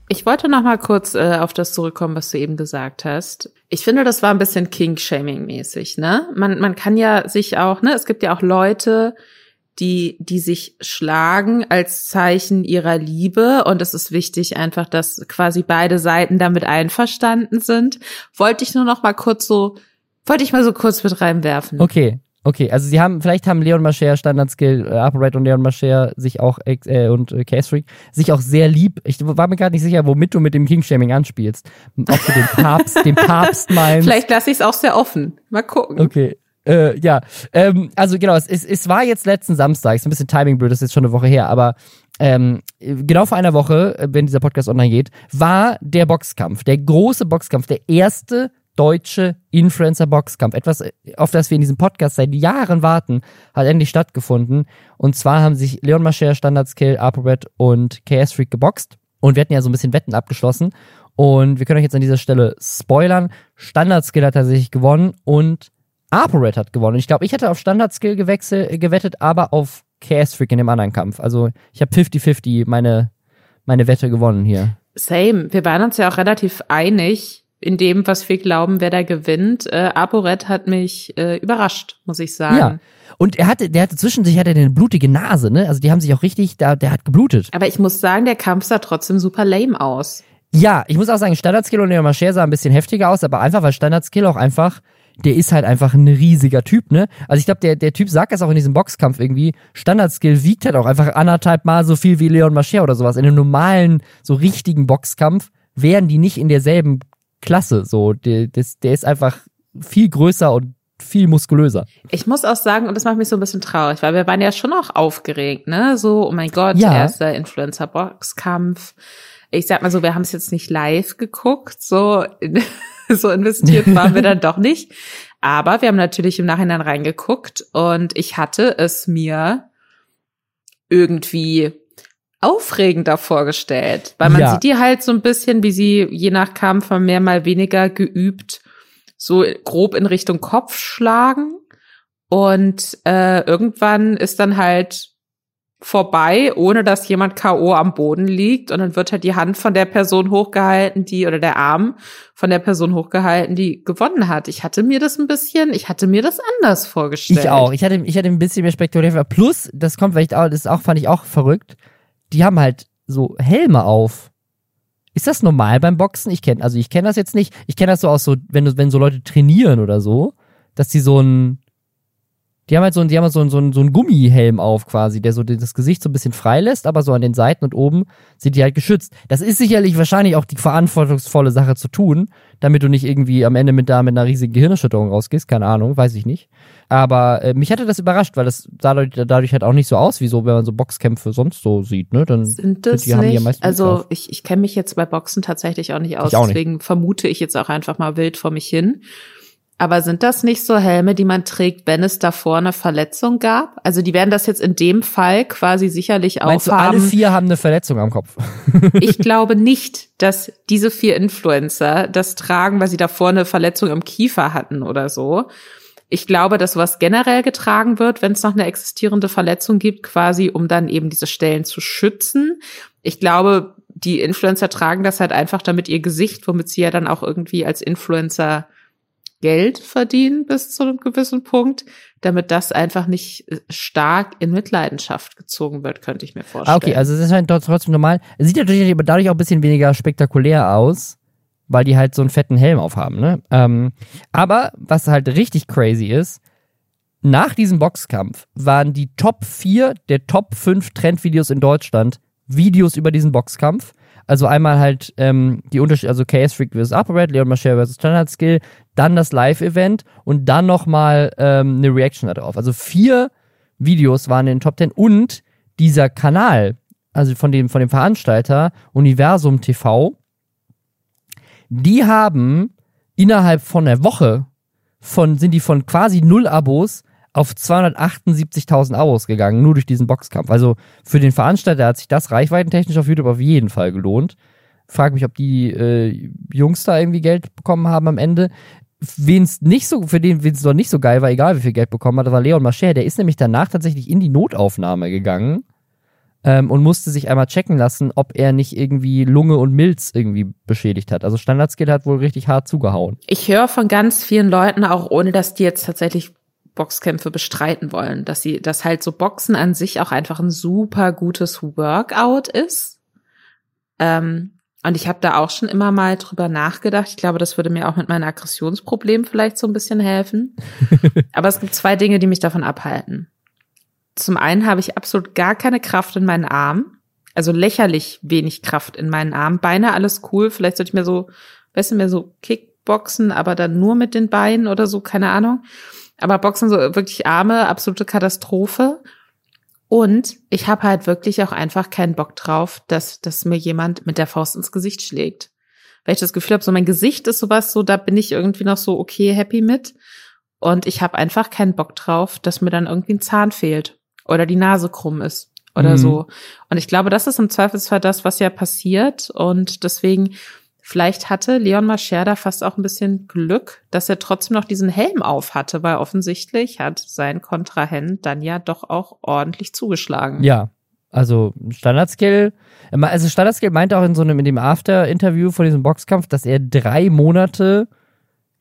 Ich wollte noch mal kurz äh, auf das zurückkommen, was du eben gesagt hast. Ich finde, das war ein bisschen King-Shaming-mäßig, ne? Man, man kann ja sich auch, ne, es gibt ja auch Leute, die, die sich schlagen als Zeichen ihrer Liebe. Und es ist wichtig einfach, dass quasi beide Seiten damit einverstanden sind. Wollte ich nur noch mal kurz so, wollte ich mal so kurz mit reinwerfen. Okay, okay. Also sie haben, vielleicht haben Leon Mascher, Standard Skill, äh, Upright und Leon Mascher sich auch äh, und äh, Case Freak sich auch sehr lieb. Ich war mir gar nicht sicher, womit du mit dem King-Shaming anspielst. Ob du den Papst, den Papst meinst. Vielleicht lasse ich es auch sehr offen. Mal gucken. Okay. Äh, ja, ähm, also genau, es, es, es war jetzt letzten Samstag, ist ein bisschen Timing blöd, das ist jetzt schon eine Woche her, aber ähm, genau vor einer Woche, äh, wenn dieser Podcast online geht, war der Boxkampf, der große Boxkampf, der erste deutsche Influencer-Boxkampf. Etwas, auf das wir in diesem Podcast seit Jahren warten, hat endlich stattgefunden. Und zwar haben sich Leon Mascher, Standard-Skill, ApoRed und KS Freak geboxt. Und wir hatten ja so ein bisschen Wetten abgeschlossen. Und wir können euch jetzt an dieser Stelle spoilern. Standard-Skill hat tatsächlich gewonnen und ApoRed hat gewonnen. Ich glaube, ich hätte auf Standard-Skill gewettet, aber auf KS Freak in dem anderen Kampf. Also ich habe 50-50 meine, meine Wette gewonnen hier. Same. Wir waren uns ja auch relativ einig in dem, was wir glauben, wer da gewinnt. Äh, ApoRed hat mich äh, überrascht, muss ich sagen. Ja. Und er hatte, der hatte zwischen sich hatte eine blutige Nase, ne? Also die haben sich auch richtig, da, der hat geblutet. Aber ich muss sagen, der Kampf sah trotzdem super lame aus. Ja, ich muss auch sagen, Standard-Skill und Leon Marcher sah ein bisschen heftiger aus, aber einfach, weil Standard-Skill auch einfach der ist halt einfach ein riesiger Typ, ne? Also ich glaube, der, der Typ sagt das auch in diesem Boxkampf irgendwie. Standard-Skill wiegt halt auch einfach anderthalb Mal so viel wie Leon Mascher oder sowas. In einem normalen, so richtigen Boxkampf wären die nicht in derselben Klasse. So, der, der ist einfach viel größer und viel muskulöser. Ich muss auch sagen, und das macht mich so ein bisschen traurig, weil wir waren ja schon auch aufgeregt, ne? So, oh mein Gott, ja. erster Influencer-Boxkampf. Ich sag mal so, wir haben es jetzt nicht live geguckt, so so investiert waren wir dann doch nicht. Aber wir haben natürlich im Nachhinein reingeguckt und ich hatte es mir irgendwie aufregender vorgestellt, weil man ja. sieht die halt so ein bisschen, wie sie je nach Kampf mehr mal weniger geübt so grob in Richtung Kopf schlagen und äh, irgendwann ist dann halt vorbei, ohne dass jemand K.O. am Boden liegt. Und dann wird halt die Hand von der Person hochgehalten, die, oder der Arm von der Person hochgehalten, die gewonnen hat. Ich hatte mir das ein bisschen, ich hatte mir das anders vorgestellt. Ich auch. Ich hatte, ich hatte ein bisschen mehr spektakulär. Plus, das kommt vielleicht auch, das auch, fand ich auch verrückt. Die haben halt so Helme auf. Ist das normal beim Boxen? Ich kenne, also ich kenne das jetzt nicht. Ich kenne das so aus so, wenn, wenn so Leute trainieren oder so, dass die so ein, die haben halt so, ein, die haben halt so, ein, so, ein, so einen Gummihelm auf quasi, der so das Gesicht so ein bisschen frei lässt, aber so an den Seiten und oben sind die halt geschützt. Das ist sicherlich wahrscheinlich auch die verantwortungsvolle Sache zu tun, damit du nicht irgendwie am Ende mit da mit einer riesigen Gehirnerschütterung rausgehst, keine Ahnung, weiß ich nicht. Aber äh, mich hatte das überrascht, weil das dadurch, dadurch halt auch nicht so aus, wie so, wenn man so Boxkämpfe sonst so sieht, ne? Dann sind das die, nicht, die also ich, ich kenne mich jetzt bei Boxen tatsächlich auch nicht aus, auch deswegen nicht. vermute ich jetzt auch einfach mal wild vor mich hin. Aber sind das nicht so Helme, die man trägt, wenn es davor eine Verletzung gab? Also die werden das jetzt in dem Fall quasi sicherlich auch Meinst haben. Du, alle vier haben eine Verletzung am Kopf. ich glaube nicht, dass diese vier Influencer das tragen, weil sie davor eine Verletzung im Kiefer hatten oder so. Ich glaube, dass was generell getragen wird, wenn es noch eine existierende Verletzung gibt, quasi um dann eben diese Stellen zu schützen. Ich glaube, die Influencer tragen das halt einfach, damit ihr Gesicht, womit sie ja dann auch irgendwie als Influencer Geld verdienen bis zu einem gewissen Punkt, damit das einfach nicht äh, stark in Mitleidenschaft gezogen wird, könnte ich mir vorstellen. Ah, okay, also es ist halt trotzdem normal. Es sieht natürlich aber dadurch auch ein bisschen weniger spektakulär aus, weil die halt so einen fetten Helm aufhaben, ne? Ähm, aber was halt richtig crazy ist, nach diesem Boxkampf waren die Top 4 der Top 5 Trendvideos in Deutschland Videos über diesen Boxkampf. Also einmal halt ähm, die Unterschiede, also KS Freak vs. Upper Leon Mascher vs. Standard Skill, dann das Live-Event und dann nochmal ähm, eine Reaction darauf. Also vier Videos waren in den Top 10 und dieser Kanal, also von dem, von dem Veranstalter Universum TV, die haben innerhalb von einer Woche von, sind die von quasi null Abos auf 278.000 Abos gegangen, nur durch diesen Boxkampf. Also für den Veranstalter hat sich das reichweitentechnisch auf YouTube auf jeden Fall gelohnt. Frag mich, ob die äh, Jungs da irgendwie Geld bekommen haben am Ende. Wen es nicht so, für den, es doch nicht so geil war, egal wie viel Geld bekommen hat, war Leon Mascher. Der ist nämlich danach tatsächlich in die Notaufnahme gegangen ähm, und musste sich einmal checken lassen, ob er nicht irgendwie Lunge und Milz irgendwie beschädigt hat. Also Standardskill hat wohl richtig hart zugehauen. Ich höre von ganz vielen Leuten, auch ohne dass die jetzt tatsächlich Boxkämpfe bestreiten wollen, dass sie, dass halt so Boxen an sich auch einfach ein super gutes Workout ist. Ähm, und ich habe da auch schon immer mal drüber nachgedacht. Ich glaube, das würde mir auch mit meinem Aggressionsproblem vielleicht so ein bisschen helfen. Aber es gibt zwei Dinge, die mich davon abhalten. Zum einen habe ich absolut gar keine Kraft in meinen Armen. Also lächerlich wenig Kraft in meinen Armen. Beine alles cool. Vielleicht sollte ich mir so, weißt du, mir so Kickboxen, aber dann nur mit den Beinen oder so, keine Ahnung. Aber Boxen so wirklich Arme, absolute Katastrophe. Und ich habe halt wirklich auch einfach keinen Bock drauf, dass, dass mir jemand mit der Faust ins Gesicht schlägt. Weil ich das Gefühl habe, so mein Gesicht ist sowas, so da bin ich irgendwie noch so okay happy mit. Und ich habe einfach keinen Bock drauf, dass mir dann irgendwie ein Zahn fehlt oder die Nase krumm ist oder mhm. so. Und ich glaube, das ist im Zweifelsfall das, was ja passiert. Und deswegen, vielleicht hatte Leon Mascher da fast auch ein bisschen Glück, dass er trotzdem noch diesen Helm auf hatte, weil offensichtlich hat sein Kontrahent dann ja doch auch ordentlich zugeschlagen. Ja, also Standardskill, also Standardskill meinte auch in so einem, in dem After-Interview von diesem Boxkampf, dass er drei Monate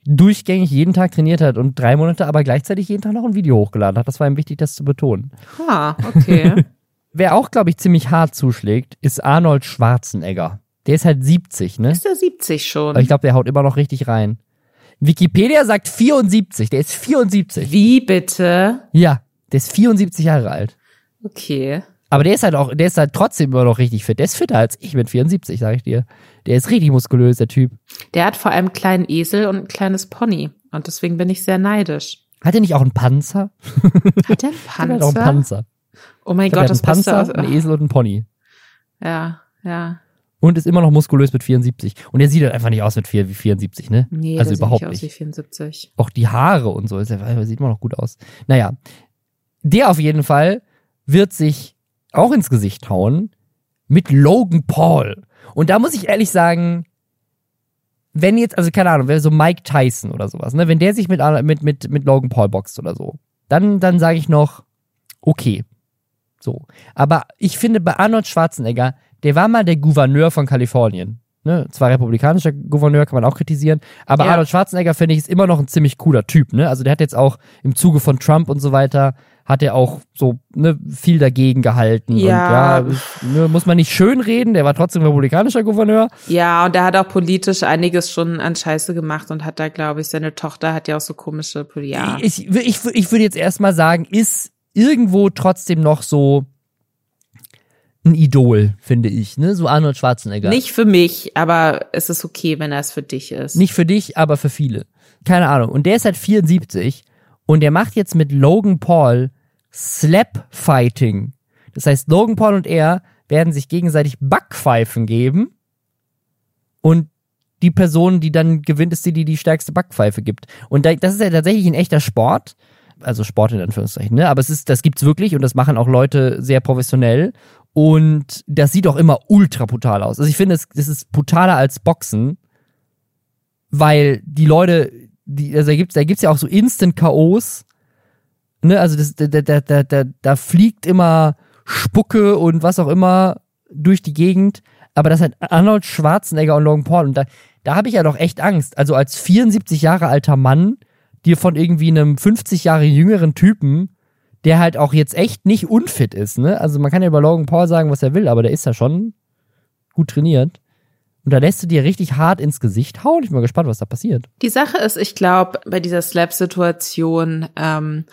durchgängig jeden Tag trainiert hat und drei Monate aber gleichzeitig jeden Tag noch ein Video hochgeladen hat. Das war ihm wichtig, das zu betonen. Ah, okay. Wer auch, glaube ich, ziemlich hart zuschlägt, ist Arnold Schwarzenegger. Der ist halt 70, ne? Ist der 70 schon? Aber ich glaube, der haut immer noch richtig rein. Wikipedia sagt 74, der ist 74. Wie bitte? Ja, der ist 74 Jahre alt. Okay. Aber der ist halt auch, der ist halt trotzdem immer noch richtig fit. Der ist fitter als ich mit 74, sag ich dir. Der ist richtig muskulös, der Typ. Der hat vor allem einen kleinen Esel und ein kleines Pony. Und deswegen bin ich sehr neidisch. Hat er nicht auch einen Panzer? Hat er einen Panzer? hat auch einen Panzer. Oh mein Gott, das Panzer, ein Esel und ein Pony. Ja, ja. Und ist immer noch muskulös mit 74. Und er sieht halt einfach nicht aus mit 4, wie 74, ne? Nee, also überhaupt sieht nicht. Aus wie 74. Auch die Haare und so, er, sieht immer noch gut aus. Naja, der auf jeden Fall wird sich auch ins Gesicht hauen mit Logan Paul. Und da muss ich ehrlich sagen, wenn jetzt, also keine Ahnung, so Mike Tyson oder sowas, ne, wenn der sich mit, mit, mit, mit Logan Paul boxt oder so, dann, dann sage ich noch, okay. So. Aber ich finde bei Arnold Schwarzenegger, der war mal der Gouverneur von Kalifornien. Ne, zwar republikanischer Gouverneur, kann man auch kritisieren, aber Ja. Arnold Schwarzenegger finde ich ist immer noch ein ziemlich cooler Typ, ne? Also der hat jetzt auch im Zuge von Trump und so weiter, hat er auch so ne, viel dagegen gehalten. Ja. Und ja, ne, muss man nicht schön reden, der war trotzdem republikanischer Gouverneur. Ja, und der hat auch politisch einiges schon an Scheiße gemacht und hat da, glaube ich, seine Tochter hat ja auch so komische, ja. Ich, ich, ich würde jetzt erstmal sagen, ist irgendwo trotzdem noch so ein Idol, finde ich, ne? So Arnold Schwarzenegger. Nicht für mich, aber es ist okay, wenn er es für dich ist. Nicht für dich, aber für viele. Keine Ahnung. Und der ist halt 74 und der macht jetzt mit Logan Paul Slap Fighting. Das heißt, Logan Paul und er werden sich gegenseitig Backpfeifen geben und die Person, die dann gewinnt, ist die, die die stärkste Backpfeife gibt. Und da- das ist ja tatsächlich ein echter Sport. Also Sport in Anführungszeichen, ne? Aber es ist, das gibt's wirklich und das machen auch Leute sehr professionell. Und das sieht auch immer ultra brutal aus. Also ich finde, es, es ist brutaler als Boxen, weil die Leute, die, also da gibt's, da gibt's ja auch so Instant KOs, ne, also das, da, da, da, da, da fliegt immer Spucke und was auch immer durch die Gegend, aber das hat Arnold Schwarzenegger und Logan Paul und da, da habe ich ja doch echt Angst. Also als 74 Jahre alter Mann, dir von irgendwie einem 50 Jahre jüngeren Typen, der halt auch jetzt echt nicht unfit ist, ne? Also man kann ja über Logan Paul sagen, was er will, aber der ist ja schon gut trainiert. Und da lässt du dir richtig hart ins Gesicht hauen. Ich bin mal gespannt, was da passiert. Die Sache ist, ich glaube, bei dieser Slap-Situation, ähm,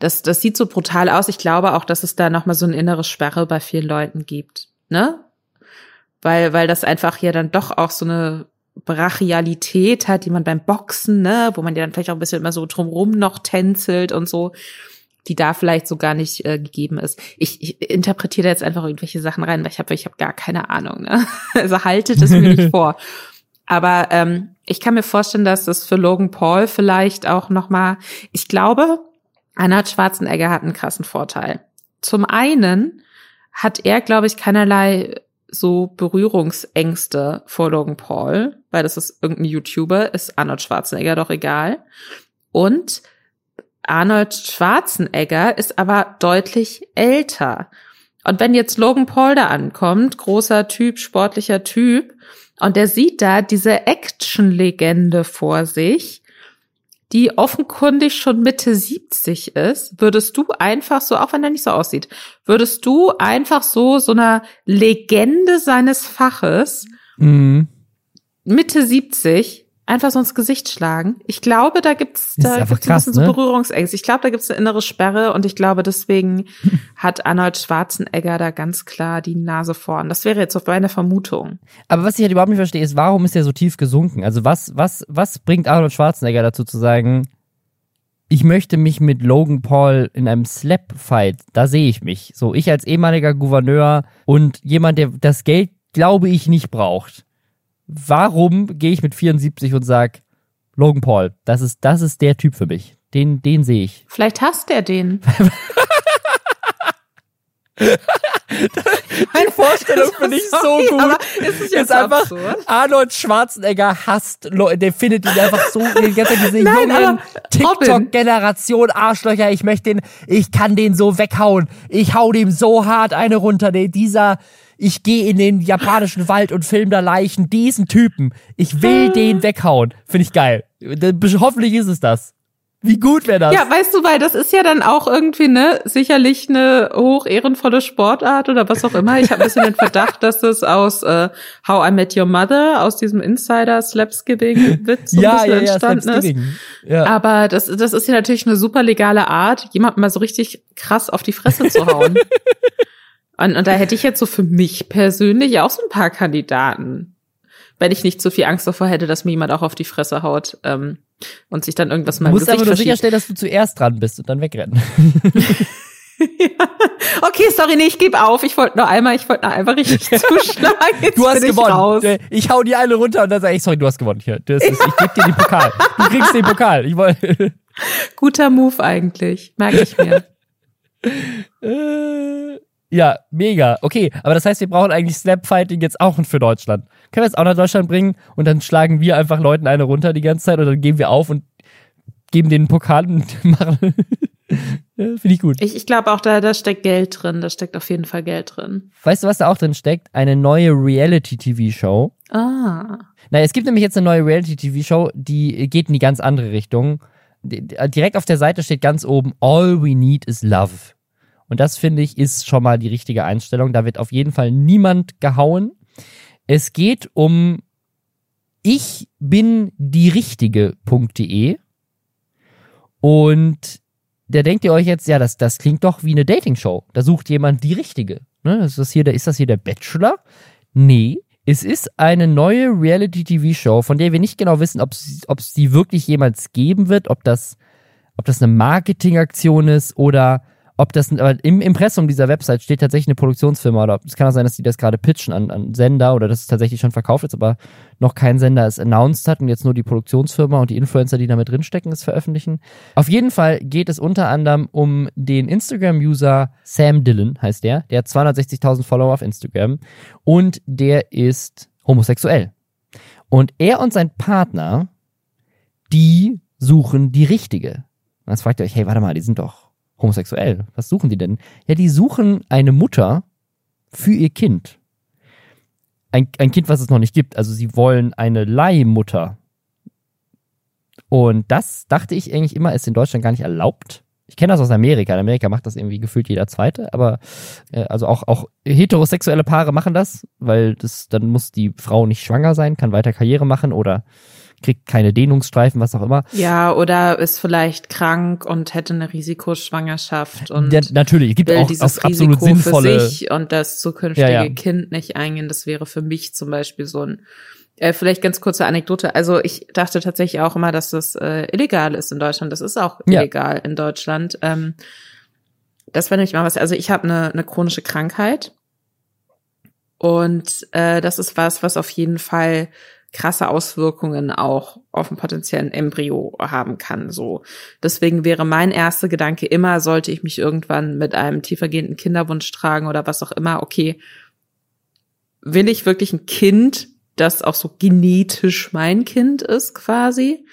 das, das sieht so brutal aus. Ich glaube auch, dass es da nochmal so eine innere Sperre bei vielen Leuten gibt, ne? Weil, weil das einfach ja dann doch auch so eine Brachialität hat, die man beim Boxen, ne, wo man ja dann vielleicht auch ein bisschen immer so drumrum noch tänzelt und so, die da vielleicht so gar nicht äh, gegeben ist. Ich, ich interpretiere da jetzt einfach irgendwelche Sachen rein, weil ich habe ich hab gar keine Ahnung, ne? Also haltet es mir nicht vor. Aber ähm, ich kann mir vorstellen, dass das für Logan Paul vielleicht auch noch mal. Ich glaube, Arnold Schwarzenegger hat einen krassen Vorteil. Zum einen hat er, glaube ich, keinerlei so Berührungsängste vor Logan Paul, weil das ist irgendein YouTuber, ist Arnold Schwarzenegger doch egal. Und Arnold Schwarzenegger ist aber deutlich älter. Und wenn jetzt Logan Paul da ankommt, großer Typ, sportlicher Typ, und der sieht da diese Action-Legende vor sich, die offenkundig schon Mitte 70 ist, würdest du einfach so, auch wenn er nicht so aussieht, würdest du einfach so so einer Legende seines Faches Mhm. Mitte 70 einfach so ins Gesicht schlagen. Ich glaube, da gibt's da gibt's ein krass, bisschen ne? so Berührungsängste. Ich glaube, da gibt's eine innere Sperre und ich glaube, deswegen hat Arnold Schwarzenegger da ganz klar die Nase vorn. Das wäre jetzt auf meine Vermutung. Aber was ich halt überhaupt nicht verstehe, ist, warum ist er so tief gesunken? Also was, was, was bringt Arnold Schwarzenegger dazu zu sagen, ich möchte mich mit Logan Paul in einem Slap-Fight, da sehe ich mich. So, ich als ehemaliger Gouverneur und jemand, der das Geld, glaube ich, nicht braucht. Warum gehe ich mit 74 und sag, Logan Paul, das ist, das ist der Typ für mich. Den, den sehe ich. Vielleicht hasst er den. Die Vorstellung finde ich so gut. Aber ist jetzt ist einfach absurd? Arnold Schwarzenegger hasst, der findet ihn einfach so die ganze diese Nein, jungen TikTok-Generation Arschlöcher. Ich möchte den, ich kann den so weghauen. Ich hau dem so hart eine runter. dieser, ich gehe in den japanischen Wald und film da Leichen. Diesen Typen, ich will den weghauen. Finde ich geil. Hoffentlich ist es das. Wie gut wäre das? Ja, weißt du, weil das ist ja dann auch irgendwie, ne, sicherlich eine hoch ehrenvolle Sportart oder was auch immer. Ich habe ein bisschen den Verdacht, dass das aus äh, How I Met Your Mother, aus diesem Insider-Slapskipping-Witz so ja, ein bisschen ja, entstanden ist. Ja. Aber das, das ist ja natürlich eine super legale Art, jemanden mal so richtig krass auf die Fresse zu hauen. und, und da hätte ich jetzt so für mich persönlich auch so ein paar Kandidaten wenn ich nicht zu viel Angst davor hätte, dass mir jemand auch auf die Fresse haut ähm, und sich dann irgendwas mal Du musst aber nur sicherstellen, dass du zuerst dran bist und dann wegrennen. ja. Okay, sorry, nee, ich gebe auf. Ich wollte nur einmal, ich wollte nur einfach richtig zuschlagen. Jetzt du hast ich gewonnen. Raus. Ich hau die eine runter und dann sage ich, sorry, du hast gewonnen. Hier, ist, ich geb dir den Pokal. Du kriegst den Pokal. Ich wollte. Guter Move eigentlich, merke ich mir. Ja, mega. Okay, aber das heißt, wir brauchen eigentlich Slapfighting jetzt auch für Deutschland. Können wir es auch nach Deutschland bringen und dann schlagen wir einfach Leuten eine runter die ganze Zeit und dann geben wir auf und geben denen Pokal und machen. Finde ich gut. Ich, ich glaube auch, da, da steckt Geld drin. Da steckt auf jeden Fall Geld drin. Weißt du, was da auch drin steckt? Eine neue Reality-TV-Show. Ah. Naja, es gibt nämlich jetzt eine neue Reality-TV-Show, die geht in die ganz andere Richtung. Direkt auf der Seite steht ganz oben, All we need is love. Und das finde ich ist schon mal die richtige Einstellung. Da wird auf jeden Fall niemand gehauen. Es geht um ich bin die richtige.de und da denkt ihr euch jetzt, ja, das, das klingt doch wie eine Dating-Show. Da sucht jemand die richtige. Ne? Ist, das hier der, ist das hier der Bachelor? Nee, es ist eine neue Reality-TV-Show, von der wir nicht genau wissen, ob es die wirklich jemals geben wird, ob das, ob das eine Marketingaktion ist oder ob das, aber im Impressum dieser Website steht tatsächlich eine Produktionsfirma oder es kann auch sein, dass die das gerade pitchen an, an Sender oder dass es tatsächlich schon verkauft ist, aber noch kein Sender es announced hat und jetzt nur die Produktionsfirma und die Influencer, die damit drinstecken, es veröffentlichen. Auf jeden Fall geht es unter anderem um den Instagram-User Sam Dillon, heißt der. Der hat 260.000 Follower auf Instagram und der ist homosexuell. Und er und sein Partner, die suchen die richtige. Und jetzt fragt ihr euch, hey, warte mal, die sind doch homosexuell. Was suchen die denn? Ja, die suchen eine Mutter für ihr Kind. Ein, ein Kind, was es noch nicht gibt. Also sie wollen eine Leihmutter. Und das dachte ich eigentlich immer, ist in Deutschland gar nicht erlaubt. Ich kenne das aus Amerika. In Amerika macht das irgendwie gefühlt jeder Zweite, aber äh, also auch, auch heterosexuelle Paare machen das, weil das dann muss die Frau nicht schwanger sein, kann weiter Karriere machen oder kriegt keine Dehnungsstreifen, was auch immer. Ja, oder ist vielleicht krank und hätte eine Risikoschwangerschaft und ja, natürlich, es gibt auch, dieses auch absolut Risiko sinnvolle für sich und das zukünftige Ja, ja. Kind nicht eingehen. Das wäre für mich zum Beispiel so ein äh, vielleicht ganz kurze Anekdote. Also ich dachte tatsächlich auch immer, dass das äh, illegal ist in Deutschland. Das ist auch illegal in Deutschland. Ähm, das wäre nämlich mal was. Also ich habe eine, eine chronische Krankheit und äh, das ist was, was auf jeden Fall krasse Auswirkungen auch auf einen potenziellen Embryo haben kann. So, deswegen wäre mein erster Gedanke immer, sollte ich mich irgendwann mit einem tiefergehenden Kinderwunsch tragen oder was auch immer. Okay, will ich wirklich ein Kind, das auch so genetisch mein Kind ist, quasi?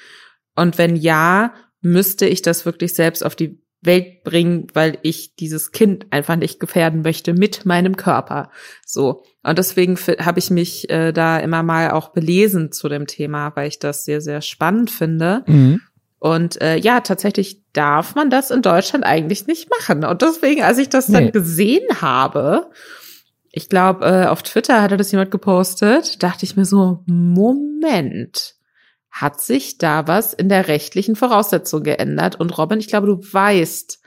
Und wenn ja, müsste ich das wirklich selbst auf die Welt bringen, weil ich dieses Kind einfach nicht gefährden möchte mit meinem Körper. So. Und deswegen habe ich mich äh, da immer mal auch belesen zu dem Thema, weil ich das sehr, sehr spannend finde. Mhm. Und äh, ja, tatsächlich darf man das in Deutschland eigentlich nicht machen. Und deswegen, als ich das dann Nee. gesehen habe, ich glaube, äh, auf Twitter hatte das jemand gepostet, dachte ich mir so, Moment, hat sich da was in der rechtlichen Voraussetzung geändert? Und Robin, ich glaube, du weißt,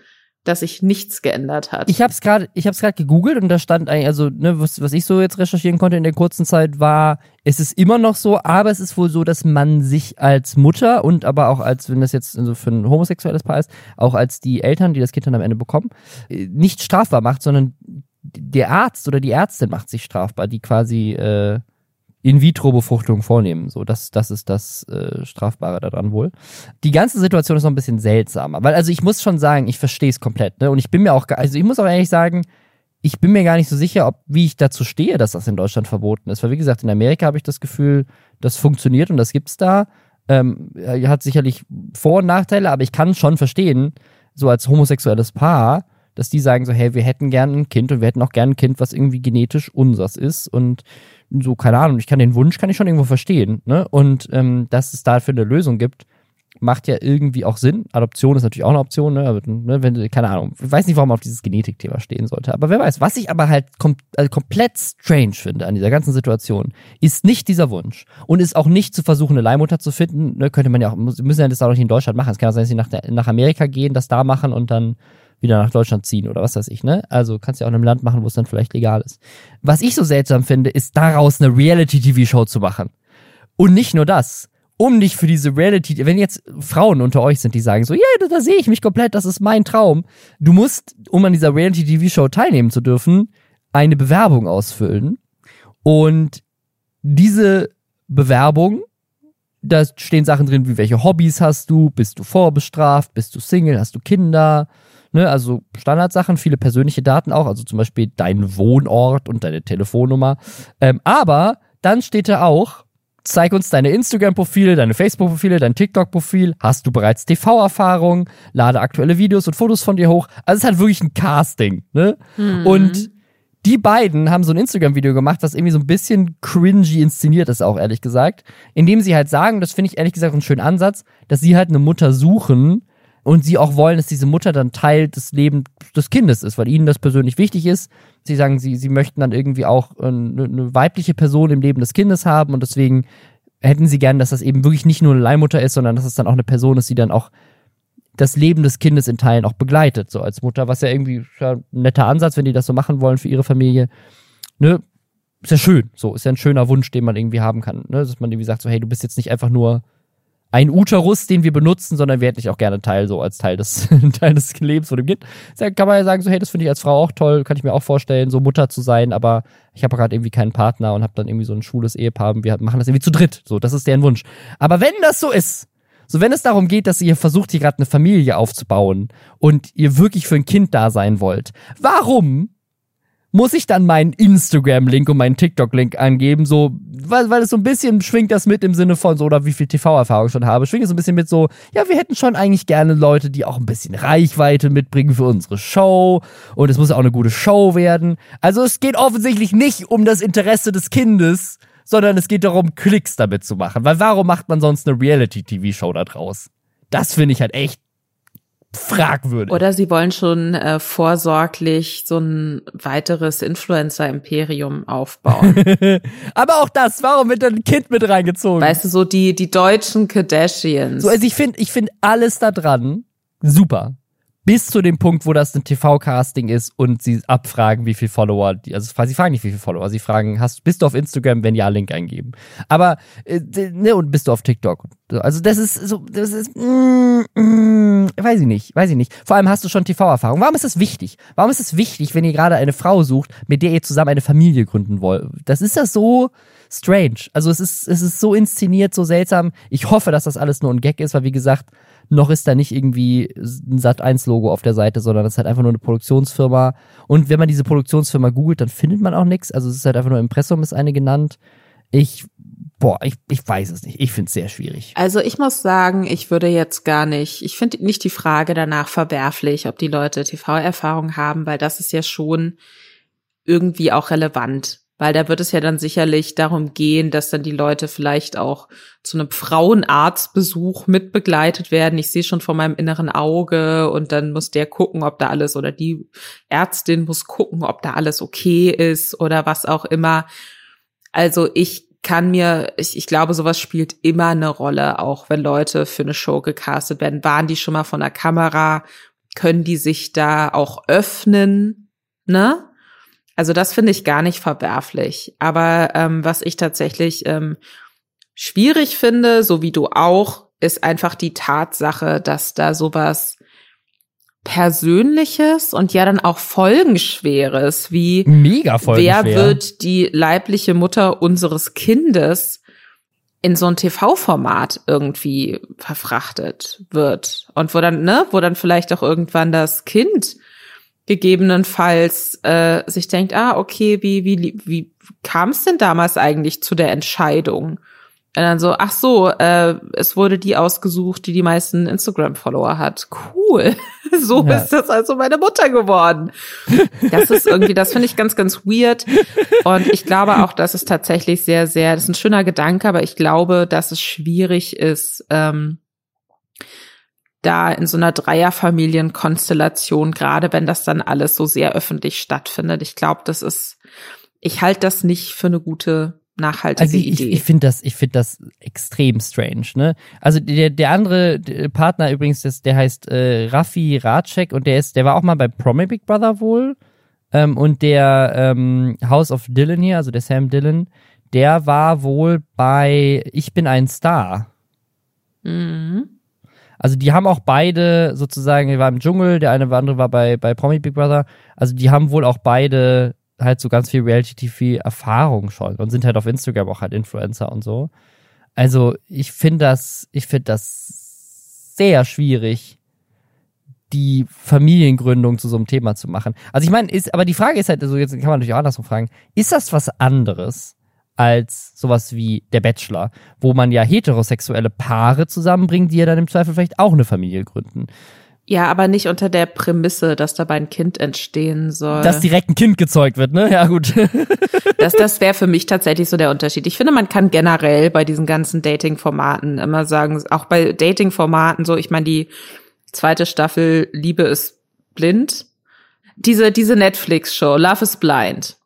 dass sich nichts geändert hat. Ich habe es gerade, ich habe es gerade gegoogelt und da stand eigentlich, also ne, was, was ich so jetzt recherchieren konnte in der kurzen Zeit war, es ist immer noch so, aber es ist wohl so, dass man sich als Mutter und aber auch als, wenn das jetzt so für ein homosexuelles Paar ist, auch als die Eltern, die das Kind dann am Ende bekommen, äh, nicht strafbar macht, sondern der Arzt oder die Ärztin macht sich strafbar, die quasi äh, in-vitro-Befruchtung vornehmen. So, das, das ist das äh, Strafbare daran wohl. Die ganze Situation ist noch ein bisschen seltsamer, weil also ich muss schon sagen, ich verstehe es komplett, ne? Und ich bin mir auch, also ich muss auch ehrlich sagen, ich bin mir gar nicht so sicher, ob wie ich dazu stehe, dass das in Deutschland verboten ist. Weil wie gesagt, in Amerika habe ich das Gefühl, das funktioniert und das gibt's da. Ähm, hat sicherlich Vor- und Nachteile, aber ich kann schon verstehen, so als homosexuelles Paar, dass die sagen so, hey, wir hätten gern ein Kind und wir hätten auch gern ein Kind, was irgendwie genetisch unseres ist und so, keine Ahnung, ich kann den Wunsch, kann ich schon irgendwo verstehen, ne? Und ähm, dass es dafür eine Lösung gibt, macht ja irgendwie auch Sinn. Adoption ist natürlich auch eine Option, ne? Aber, ne wenn, keine Ahnung, ich weiß nicht, warum man auf dieses Genetikthema stehen sollte, aber wer weiß. Was ich aber halt kom also komplett strange finde an dieser ganzen Situation, ist nicht dieser Wunsch und ist auch nicht zu versuchen, eine Leihmutter zu finden. Ne? Könnte man ja auch, müssen ja das auch nicht in Deutschland machen. Es kann auch sein, dass sie nach, der, nach Amerika gehen, das da machen und dann wieder nach Deutschland ziehen oder was weiß ich, ne? Also kannst ja auch in einem Land machen, wo es dann vielleicht legal ist. Was ich so seltsam finde, ist daraus eine Reality-TV-Show zu machen. Und nicht nur das. Um nicht für diese Reality, wenn jetzt Frauen unter euch sind, die sagen so, ja, yeah, da, da sehe ich mich komplett, das ist mein Traum. Du musst, um an dieser Reality-TV-Show teilnehmen zu dürfen, eine Bewerbung ausfüllen. Und diese Bewerbung, da stehen Sachen drin, wie welche Hobbys hast du, bist du vorbestraft, bist du Single, hast du Kinder, Ne, also Standardsachen, viele persönliche Daten auch, also zum Beispiel dein Wohnort und deine Telefonnummer. Ähm, aber dann steht da auch, zeig uns deine Instagram-Profile, deine Facebook-Profile, dein TikTok-Profil. Hast du bereits TV-Erfahrung? Lade aktuelle Videos und Fotos von dir hoch. Also es ist halt wirklich ein Casting, ne? Mhm. Und die beiden haben so ein Instagram-Video gemacht, das irgendwie so ein bisschen cringy inszeniert ist, auch ehrlich gesagt, indem sie halt sagen, das finde ich ehrlich gesagt einen schönen Ansatz, dass sie halt eine Mutter suchen, und sie auch wollen, dass diese Mutter dann Teil des Lebens des Kindes ist, weil ihnen das persönlich wichtig ist. Sie sagen, sie, sie möchten dann irgendwie auch eine, eine weibliche Person im Leben des Kindes haben und deswegen hätten sie gern, dass das eben wirklich nicht nur eine Leihmutter ist, sondern dass es dann auch eine Person ist, die dann auch das Leben des Kindes in Teilen auch begleitet, so als Mutter, was ja irgendwie ja, ein netter Ansatz, wenn die das so machen wollen für ihre Familie. Ne? Ist ja schön, so, ist ja ein schöner Wunsch, den man irgendwie haben kann, ne? dass man irgendwie sagt, so, hey, du bist jetzt nicht einfach nur ein Uterus, den wir benutzen, sondern wir hätten dich auch gerne Teil, so als Teil des, Teil des Lebens von dem Kind. Da kann man ja sagen, so, hey, das finde ich als Frau auch toll, kann ich mir auch vorstellen, so Mutter zu sein, aber ich habe gerade irgendwie keinen Partner und habe dann irgendwie so ein schwules Ehepaar und wir machen das irgendwie zu dritt. So, das ist deren Wunsch. Aber wenn das so ist, so wenn es darum geht, dass ihr versucht, hier gerade eine Familie aufzubauen und ihr wirklich für ein Kind da sein wollt, warum muss ich dann meinen Instagram-Link und meinen TikTok-Link angeben, so, weil, weil es so ein bisschen schwingt das mit im Sinne von so, oder wie viel TV-Erfahrung ich schon habe, schwingt es so ein bisschen mit so, ja, wir hätten schon eigentlich gerne Leute, die auch ein bisschen Reichweite mitbringen für unsere Show und es muss auch eine gute Show werden. Also es geht offensichtlich nicht um das Interesse des Kindes, sondern es geht darum, Klicks damit zu machen, weil warum macht man sonst eine Reality-TV-Show da draus? Das finde ich halt echt fragwürdig. Oder sie wollen schon äh, vorsorglich so ein weiteres Influencer-Imperium aufbauen. Aber auch das, warum wird dann ein Kind mit reingezogen? Weißt du, so die, die deutschen Kardashians. So, also ich finde, ich finde alles da dran super bis zu dem Punkt, wo das ein TV-Casting ist und sie abfragen, wie viel Follower, die, also sie fragen nicht, wie viel Follower, sie fragen, hast, bist du auf Instagram, wenn ja, Link eingeben. Aber, äh, ne, und bist du auf TikTok? Also das ist so, das ist, mm, mm, weiß ich nicht, weiß ich nicht. Vor allem hast du schon TV-Erfahrung. Warum ist das wichtig? Warum ist es wichtig, wenn ihr gerade eine Frau sucht, mit der ihr zusammen eine Familie gründen wollt? Das ist das so strange. Also es ist, es ist so inszeniert, so seltsam. Ich hoffe, dass das alles nur ein Gag ist, weil wie gesagt, noch ist da nicht irgendwie ein Sat1-Logo auf der Seite, sondern es ist halt einfach nur eine Produktionsfirma. Und wenn man diese Produktionsfirma googelt, dann findet man auch nichts. Also es ist halt einfach nur Impressum ist eine genannt. Ich, boah, ich, ich weiß es nicht. Ich finde es sehr schwierig. Also ich muss sagen, ich würde jetzt gar nicht, ich finde nicht die Frage danach verwerflich, ob die Leute TV-Erfahrung haben, weil das ist ja schon irgendwie auch relevant. Weil da wird es ja dann sicherlich darum gehen, dass dann die Leute vielleicht auch zu einem Frauenarztbesuch mitbegleitet werden. Ich sehe schon vor meinem inneren Auge und dann muss der gucken, ob da alles oder die Ärztin muss gucken, ob da alles okay ist oder was auch immer. Also ich kann mir, ich, ich glaube, sowas spielt immer eine Rolle, auch wenn Leute für eine Show gecastet werden. Waren die schon mal von der Kamera? können die sich da auch öffnen, ne? Also das finde ich gar nicht verwerflich. Aber ähm, was ich tatsächlich ähm, schwierig finde, so wie du auch, ist einfach die Tatsache, dass da sowas Persönliches und ja dann auch Folgenschweres wie Mega folgenschwer. wer wird die leibliche Mutter unseres Kindes in so ein TV-Format irgendwie verfrachtet wird und wo dann ne wo dann vielleicht auch irgendwann das Kind gegebenenfalls äh, sich denkt ah okay wie wie wie kam es denn damals eigentlich zu der Entscheidung und dann so, ach so, äh, es wurde die ausgesucht, die die meisten Instagram-Follower hat. Cool. So ja. ist das also meine Mutter geworden. Das ist irgendwie, das finde ich ganz, ganz weird. Und ich glaube auch, dass es tatsächlich sehr, sehr, das ist ein schöner Gedanke, aber ich glaube, dass es schwierig ist, ähm, da in so einer Dreierfamilienkonstellation, gerade wenn das dann alles so sehr öffentlich stattfindet. Ich glaube, das ist, ich halte das nicht für eine gute nachhaltige also ich, Idee. Ich finde das, ich finde das extrem strange. Ne? Also der, der andere Partner übrigens, das, der heißt äh, Raffi Ratschek und der ist, der war auch mal bei Promi Big Brother wohl. Ähm, und der ähm, House of Dylan hier, also der Sam Dylan, der war wohl bei Ich bin ein Star. Mhm. Also die haben auch beide sozusagen, der war im Dschungel, der eine oder andere war bei, bei Promi Big Brother. Also die haben wohl auch beide halt so ganz viel Reality-TV-Erfahrung schon und sind halt auf Instagram auch halt Influencer und so. Also ich finde das, ich finde das sehr schwierig, die Familiengründung zu so einem Thema zu machen. Also ich meine, ist, aber die Frage ist halt, also jetzt kann man natürlich auch andersrum fragen, ist das was anderes als sowas wie der Bachelor, wo man ja heterosexuelle Paare zusammenbringt, die ja dann im Zweifel vielleicht auch eine Familie gründen? Ja, aber nicht unter der Prämisse, dass dabei ein Kind entstehen soll. Dass direkt ein Kind gezeugt wird, ne? Ja, gut. das das wäre für mich tatsächlich so der Unterschied. Ich finde, man kann generell bei diesen ganzen Dating-Formaten immer sagen, auch bei Dating-Formaten so, ich meine, die zweite Staffel Liebe ist blind. Diese, diese Netflix-Show, Love is Blind.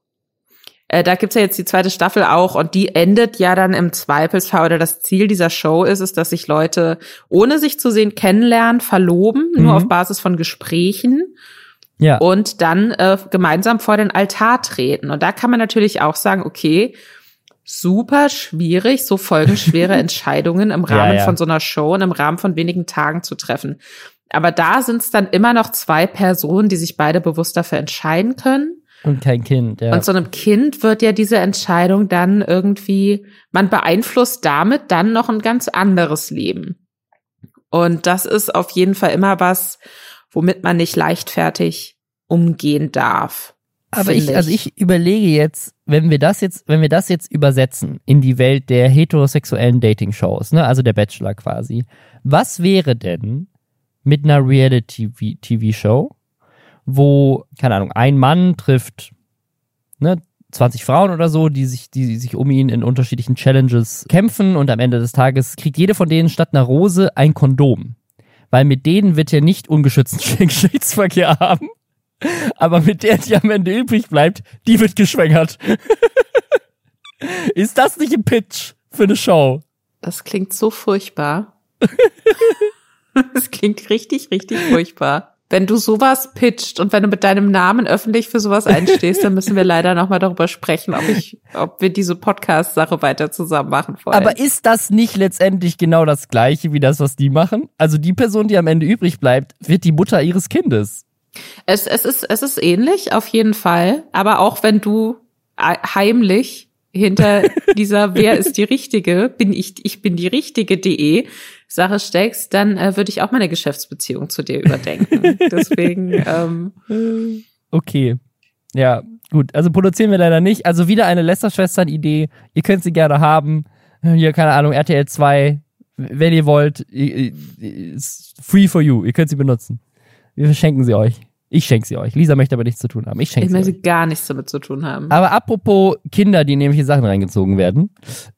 Äh, da gibt's ja jetzt die zweite Staffel auch und die endet ja dann im Zweifelsfall oder das Ziel dieser Show ist es, dass sich Leute ohne sich zu sehen kennenlernen, verloben, mhm. nur auf Basis von Gesprächen. Ja. Und dann äh, gemeinsam vor den Altar treten. Und da kann man natürlich auch sagen, okay, super schwierig, so folgenschwere Entscheidungen im Rahmen ja, ja. von so einer Show und im Rahmen von wenigen Tagen zu treffen. Aber da sind es dann immer noch zwei Personen, die sich beide bewusst dafür entscheiden können. Und kein Kind, ja. Und so einem Kind wird ja diese Entscheidung dann irgendwie, man beeinflusst damit dann noch ein ganz anderes Leben. Und das ist auf jeden Fall immer was, womit man nicht leichtfertig umgehen darf. Aber ich, ich, also ich überlege jetzt, wenn wir das jetzt, wenn wir das jetzt übersetzen in die Welt der heterosexuellen Dating-Shows, ne, also der Bachelor quasi, was wäre denn mit einer Reality-TV-Show, wo, keine Ahnung, ein Mann trifft ne, 20 Frauen oder so, die sich, die sich um ihn in unterschiedlichen Challenges kämpfen und am Ende des Tages kriegt jede von denen statt einer Rose ein Kondom. Weil mit denen wird er nicht ungeschützten Geschlechtsverkehr haben. Aber mit der, die am Ende übrig bleibt, die wird geschwängert. Ist das nicht ein Pitch für eine Show? Das klingt so furchtbar. das klingt richtig, richtig furchtbar wenn du sowas pitcht und wenn du mit deinem Namen öffentlich für sowas einstehst, dann müssen wir leider nochmal darüber sprechen, ob ich, ob wir diese Podcast-Sache weiter zusammen machen wollen. Aber ist das nicht letztendlich genau das Gleiche wie das, was die machen? Also die Person, die am Ende übrig bleibt, wird die Mutter ihres Kindes. Es, es ist, es ist ähnlich, auf jeden Fall. Aber auch wenn du heimlich hinter dieser Wer ist die Richtige, bin ich, ich bin die Richtige.de Sache steckst, dann äh, würde ich auch meine Geschäftsbeziehung zu dir überdenken. Deswegen. Ähm, okay. Ja, gut. Also produzieren wir leider nicht. Also wieder eine Lester-Schwestern-Idee. Ihr könnt sie gerne haben. Hier, keine Ahnung, RTL 2. Wenn ihr wollt, ist free for you. Ihr könnt sie benutzen. Wir verschenken sie euch. Ich schenke sie euch. Lisa möchte aber nichts zu tun haben. Ich schenke sie. Ich möchte gar nichts damit zu tun haben. Aber apropos Kinder, die nämlich Sachen reingezogen werden.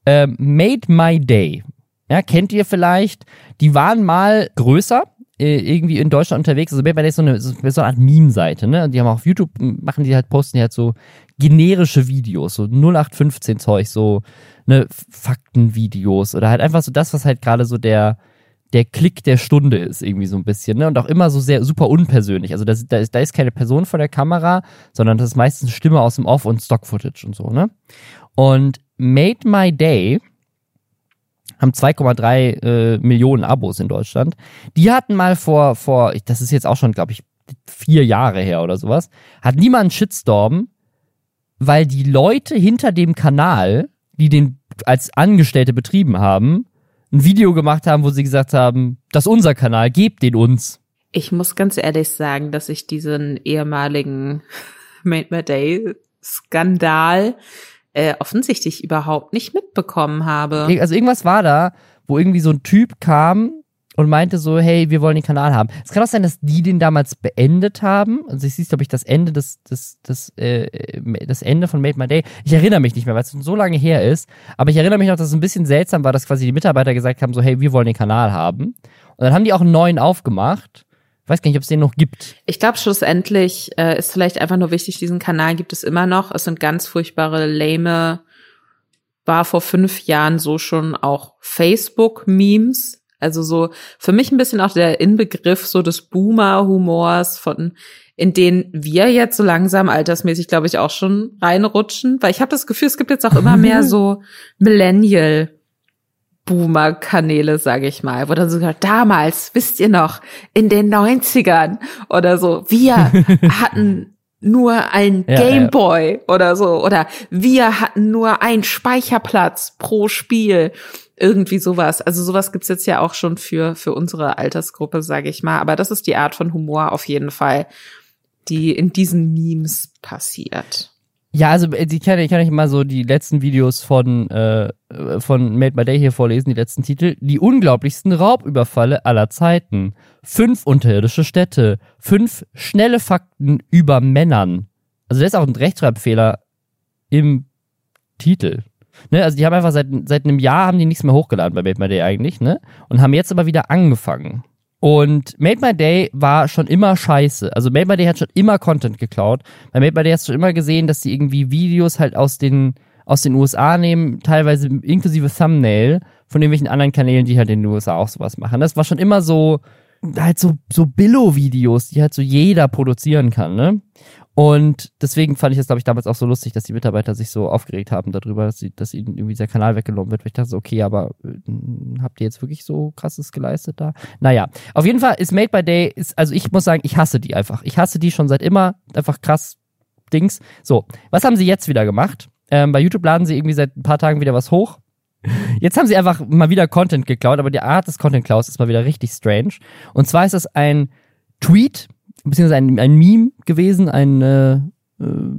Ähm, Made My Day ja, kennt ihr vielleicht? Die waren mal größer, äh, irgendwie in Deutschland unterwegs. Also bei so eine, so eine Art Meme-Seite, ne? Die haben auf YouTube, machen die halt, posten die halt so generische Videos, so 0815 Zeug, so ne Faktenvideos oder halt einfach so das, was halt gerade so der, der Klick der Stunde ist, irgendwie so ein bisschen, ne? Und auch immer so sehr super unpersönlich. Also das, da, ist, da ist keine Person vor der Kamera, sondern das ist meistens Stimme aus dem Off und Stock-Footage und so, ne? Und Made My Day haben 2,3 äh, Millionen Abos in Deutschland. Die hatten mal vor, vor, das ist jetzt auch schon, glaube ich, vier Jahre her oder sowas, hat niemand Shitstorm, weil die Leute hinter dem Kanal, die den als Angestellte betrieben haben, ein Video gemacht haben, wo sie gesagt haben, das ist unser Kanal, gebt den uns. Ich muss ganz ehrlich sagen, dass ich diesen ehemaligen Made My Day Skandal äh, offensichtlich überhaupt nicht mitbekommen habe. Also irgendwas war da, wo irgendwie so ein Typ kam und meinte so, hey, wir wollen den Kanal haben. Es kann auch sein, dass die den damals beendet haben. Also ich siehst, glaube ich, das Ende des, des, des, äh, das Ende von Made My Day. Ich erinnere mich nicht mehr, weil es so lange her ist. Aber ich erinnere mich noch, dass es ein bisschen seltsam war, dass quasi die Mitarbeiter gesagt haben, so, hey, wir wollen den Kanal haben. Und dann haben die auch einen neuen aufgemacht. Ich weiß gar nicht, ob es den noch gibt. Ich glaube, schlussendlich äh, ist vielleicht einfach nur wichtig, diesen Kanal gibt es immer noch. Es sind ganz furchtbare, lame, war vor fünf Jahren so schon auch Facebook-Memes also so für mich ein bisschen auch der Inbegriff so des Boomer-Humors von in den wir jetzt so langsam altersmäßig, glaube ich, auch schon reinrutschen. Weil ich habe das Gefühl, es gibt jetzt auch immer mehr so Millennial. Boomer-Kanäle, sage ich mal, wo dann sogar damals, wisst ihr noch, in den 90ern oder so, wir hatten nur ein ja, Gameboy ja. oder so oder wir hatten nur einen Speicherplatz pro Spiel irgendwie sowas. Also sowas gibt's jetzt ja auch schon für, für unsere Altersgruppe, sage ich mal. Aber das ist die Art von Humor auf jeden Fall, die in diesen Memes passiert. Ja, also äh, ich kann, ich kann euch mal so die letzten Videos von, äh, von Made My Day hier vorlesen, die letzten Titel. Die unglaublichsten Raubüberfalle aller Zeiten. Fünf unterirdische Städte. Fünf schnelle Fakten über Männern. Also da ist auch ein Rechtschreibfehler im Titel. Ne, also die haben einfach seit, seit einem Jahr haben die nichts mehr hochgeladen bei Made My Day eigentlich, ne? Und haben jetzt aber wieder angefangen. Und Made My Day war schon immer scheiße. Also Made My Day hat schon immer Content geklaut. Bei Made My Day hast du schon immer gesehen, dass sie irgendwie Videos halt aus den, aus den USA nehmen, teilweise inklusive Thumbnail von irgendwelchen anderen Kanälen, die halt in den USA auch sowas machen. Das war schon immer so, halt so, so Billo-Videos, die halt so jeder produzieren kann, ne? Und deswegen fand ich es, glaube ich, damals auch so lustig, dass die Mitarbeiter sich so aufgeregt haben darüber, dass, sie, dass ihnen irgendwie dieser Kanal weggenommen wird. Weil ich dachte so, okay, aber äh, habt ihr jetzt wirklich so krasses geleistet da? Naja, auf jeden Fall ist Made by Day, ist, also ich muss sagen, ich hasse die einfach. Ich hasse die schon seit immer. Einfach krass Dings. So, was haben sie jetzt wieder gemacht? Ähm, bei YouTube laden sie irgendwie seit ein paar Tagen wieder was hoch. Jetzt haben sie einfach mal wieder Content geklaut, aber die Art des Content Klaus ist mal wieder richtig strange. Und zwar ist das ein Tweet, beziehungsweise ein, ein Meme gewesen, ein äh, äh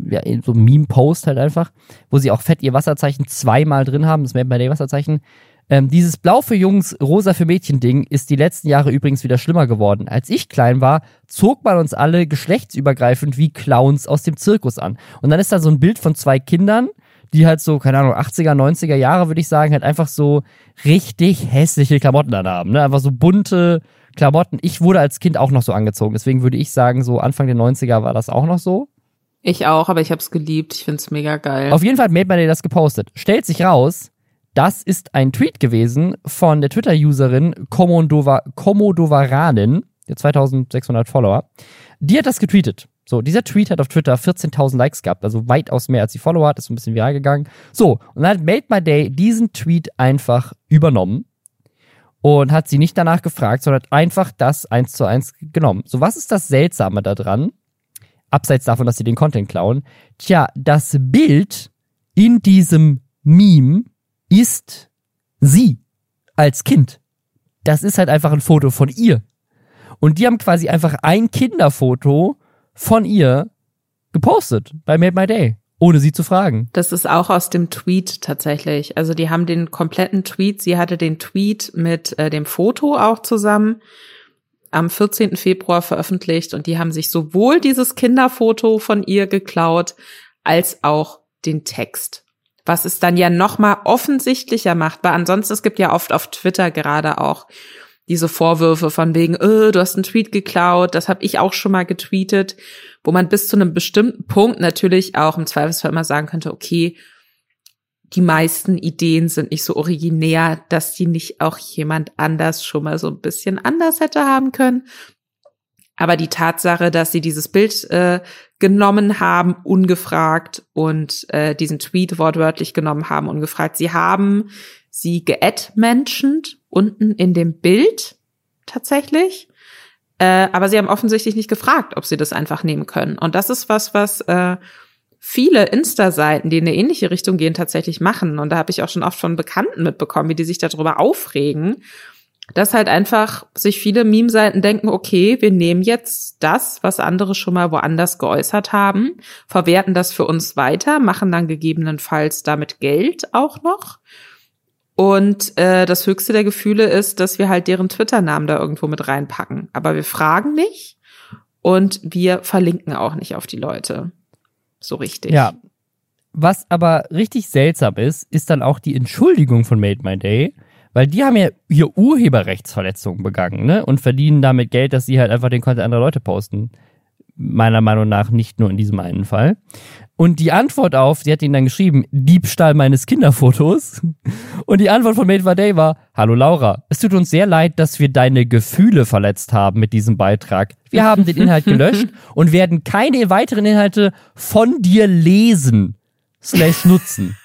ja, so Meme-Post halt einfach, wo sie auch fett ihr Wasserzeichen zweimal drin haben, das by Day Wasserzeichen. Ähm, dieses Blau für Jungs, Rosa für Mädchen-Ding ist die letzten Jahre übrigens wieder schlimmer geworden. Als ich klein war, zog man uns alle geschlechtsübergreifend wie Clowns aus dem Zirkus an. Und dann ist da so ein Bild von zwei Kindern, die halt so, keine Ahnung, 80er, 90er Jahre, würde ich sagen, halt einfach so richtig hässliche Klamotten dann haben. Ne? Einfach so bunte, Klamotten. Ich wurde als Kind auch noch so angezogen. Deswegen würde ich sagen, so Anfang der 90er war das auch noch so. Ich auch, aber ich habe es geliebt. Ich find's mega geil. Auf jeden Fall hat Made by Day das gepostet. Stellt sich raus, das ist ein Tweet gewesen von der Twitter-Userin Komodovaranin, der 2600 Follower. Die hat das getweetet. So, dieser Tweet hat auf Twitter 14.000 Likes gehabt, also weitaus mehr als die Follower hat, ist ein bisschen viral gegangen. So, und dann hat Made My Day diesen Tweet einfach übernommen und hat sie nicht danach gefragt, sondern hat einfach das eins zu eins genommen. So, was ist das Seltsame daran? Abseits davon, dass sie den Content klauen. Tja, das Bild in diesem Meme ist sie als Kind. Das ist halt einfach ein Foto von ihr. Und die haben quasi einfach ein Kinderfoto von ihr gepostet bei Made My Day ohne sie zu fragen. Das ist auch aus dem Tweet tatsächlich. Also die haben den kompletten Tweet, sie hatte den Tweet mit äh, dem Foto auch zusammen am 14. Februar veröffentlicht und die haben sich sowohl dieses Kinderfoto von ihr geklaut als auch den Text. Was es dann ja noch mal offensichtlicher macht, weil ansonsten es gibt ja oft auf Twitter gerade auch diese Vorwürfe von wegen, äh, du hast einen Tweet geklaut, das habe ich auch schon mal getweetet, wo man bis zu einem bestimmten Punkt natürlich auch im Zweifelsfall immer sagen könnte, okay, die meisten Ideen sind nicht so originär, dass die nicht auch jemand anders schon mal so ein bisschen anders hätte haben können. Aber die Tatsache, dass sie dieses Bild äh, genommen haben, ungefragt und äh, diesen Tweet wortwörtlich genommen haben, ungefragt. Sie haben sie geadmentioned unten in dem Bild tatsächlich. Äh, aber sie haben offensichtlich nicht gefragt, ob sie das einfach nehmen können. Und das ist was, was äh, viele Insta-Seiten, die in eine ähnliche Richtung gehen, tatsächlich machen. Und da habe ich auch schon oft von Bekannten mitbekommen, wie die sich darüber aufregen, dass halt einfach sich viele Meme-Seiten denken, okay, wir nehmen jetzt das, was andere schon mal woanders geäußert haben, verwerten das für uns weiter, machen dann gegebenenfalls damit Geld auch noch. Und äh, das höchste der Gefühle ist, dass wir halt deren Twitter-Namen da irgendwo mit reinpacken. Aber wir fragen nicht und wir verlinken auch nicht auf die Leute. So richtig. Ja. Was aber richtig seltsam ist, ist dann auch die Entschuldigung von Made My Day weil die haben ja hier Urheberrechtsverletzungen begangen, ne? Und verdienen damit Geld, dass sie halt einfach den Content anderer Leute posten. Meiner Meinung nach nicht nur in diesem einen Fall. Und die Antwort auf, sie hat ihnen dann geschrieben, Diebstahl meines Kinderfotos. Und die Antwort von Made by Day war, Hallo Laura, es tut uns sehr leid, dass wir deine Gefühle verletzt haben mit diesem Beitrag. Wir haben den Inhalt gelöscht und werden keine weiteren Inhalte von dir lesen, slash nutzen.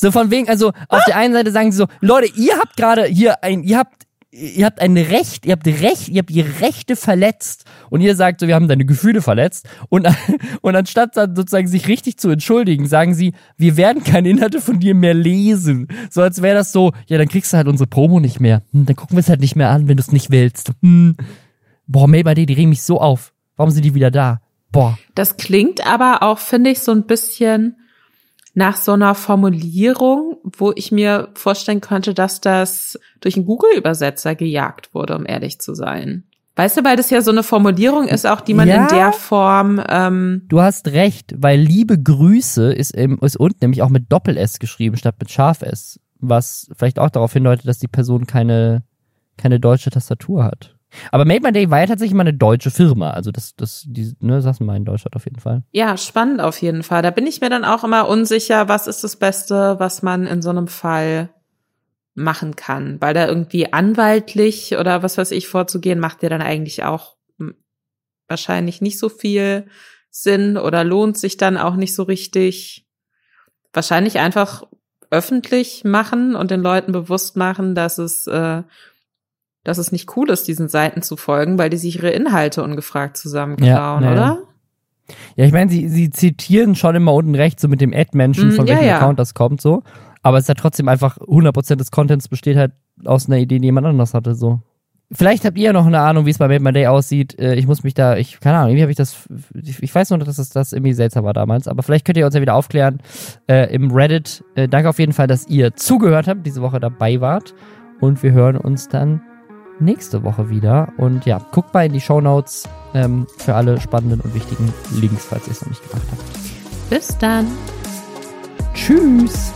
So von wegen, also auf der einen Seite sagen sie so, Leute, ihr habt gerade hier ein, ihr habt ihr habt ein Recht, ihr habt Recht, ihr habt die Rechte verletzt und ihr sagt so, wir haben deine Gefühle verletzt und, und anstatt dann sozusagen sich richtig zu entschuldigen, sagen sie, wir werden keine Inhalte von dir mehr lesen. So als wäre das so, ja, dann kriegst du halt unsere Promo nicht mehr. Hm, dann gucken wir es halt nicht mehr an, wenn du es nicht willst. Hm. Boah, Mail bei dir, die regen mich so auf. Warum sind die wieder da? Boah. Das klingt aber auch, finde ich, so ein bisschen nach so einer Formulierung, wo ich mir vorstellen könnte, dass das durch einen Google-Übersetzer gejagt wurde, um ehrlich zu sein. Weißt du, weil das ja so eine Formulierung ist, auch die man ja, in der Form. Ähm du hast recht, weil liebe Grüße ist, im, ist unten nämlich auch mit Doppel-S geschrieben statt mit Scharf-S. Was vielleicht auch darauf hindeutet, dass die Person keine, keine deutsche Tastatur hat. Aber Made My Day war ja tatsächlich mal eine deutsche Firma. Also das, das, die, ne, saßen mal in Deutschland auf jeden Fall. Ja, spannend auf jeden Fall. Da bin ich mir dann auch immer unsicher, was ist das Beste, was man in so einem Fall machen kann. Weil da irgendwie anwaltlich oder was weiß ich vorzugehen, macht ja dann eigentlich auch wahrscheinlich nicht so viel Sinn oder lohnt sich dann auch nicht so richtig. Wahrscheinlich einfach öffentlich machen und den Leuten bewusst machen, dass es äh, dass es nicht cool ist, diesen Seiten zu folgen, weil die sich ihre Inhalte ungefragt zusammenklauen, ja, oder? Ja, ich meine, sie, sie zitieren schon immer unten rechts so mit dem Ad-Menschen, mm, von welchem ja, ja. Account das kommt, so. Aber es ist ja trotzdem einfach 100% des Contents besteht halt aus einer Idee, die jemand anders hatte, so. Vielleicht habt ihr ja noch eine Ahnung, wie es bei Made My Day aussieht. Äh, ich muss mich da, ich, keine Ahnung, irgendwie habe ich das, ich weiß nur, dass das, das irgendwie seltsam war damals, aber vielleicht könnt ihr uns ja wieder aufklären äh, im Reddit. Äh, danke auf jeden Fall, dass ihr zugehört habt, diese Woche dabei wart. Und wir hören uns dann nächste Woche wieder. Und ja, guckt mal in die Show Notes ähm, für alle spannenden und wichtigen Links, falls ihr es noch nicht gemacht habt. Bis dann. Tschüss.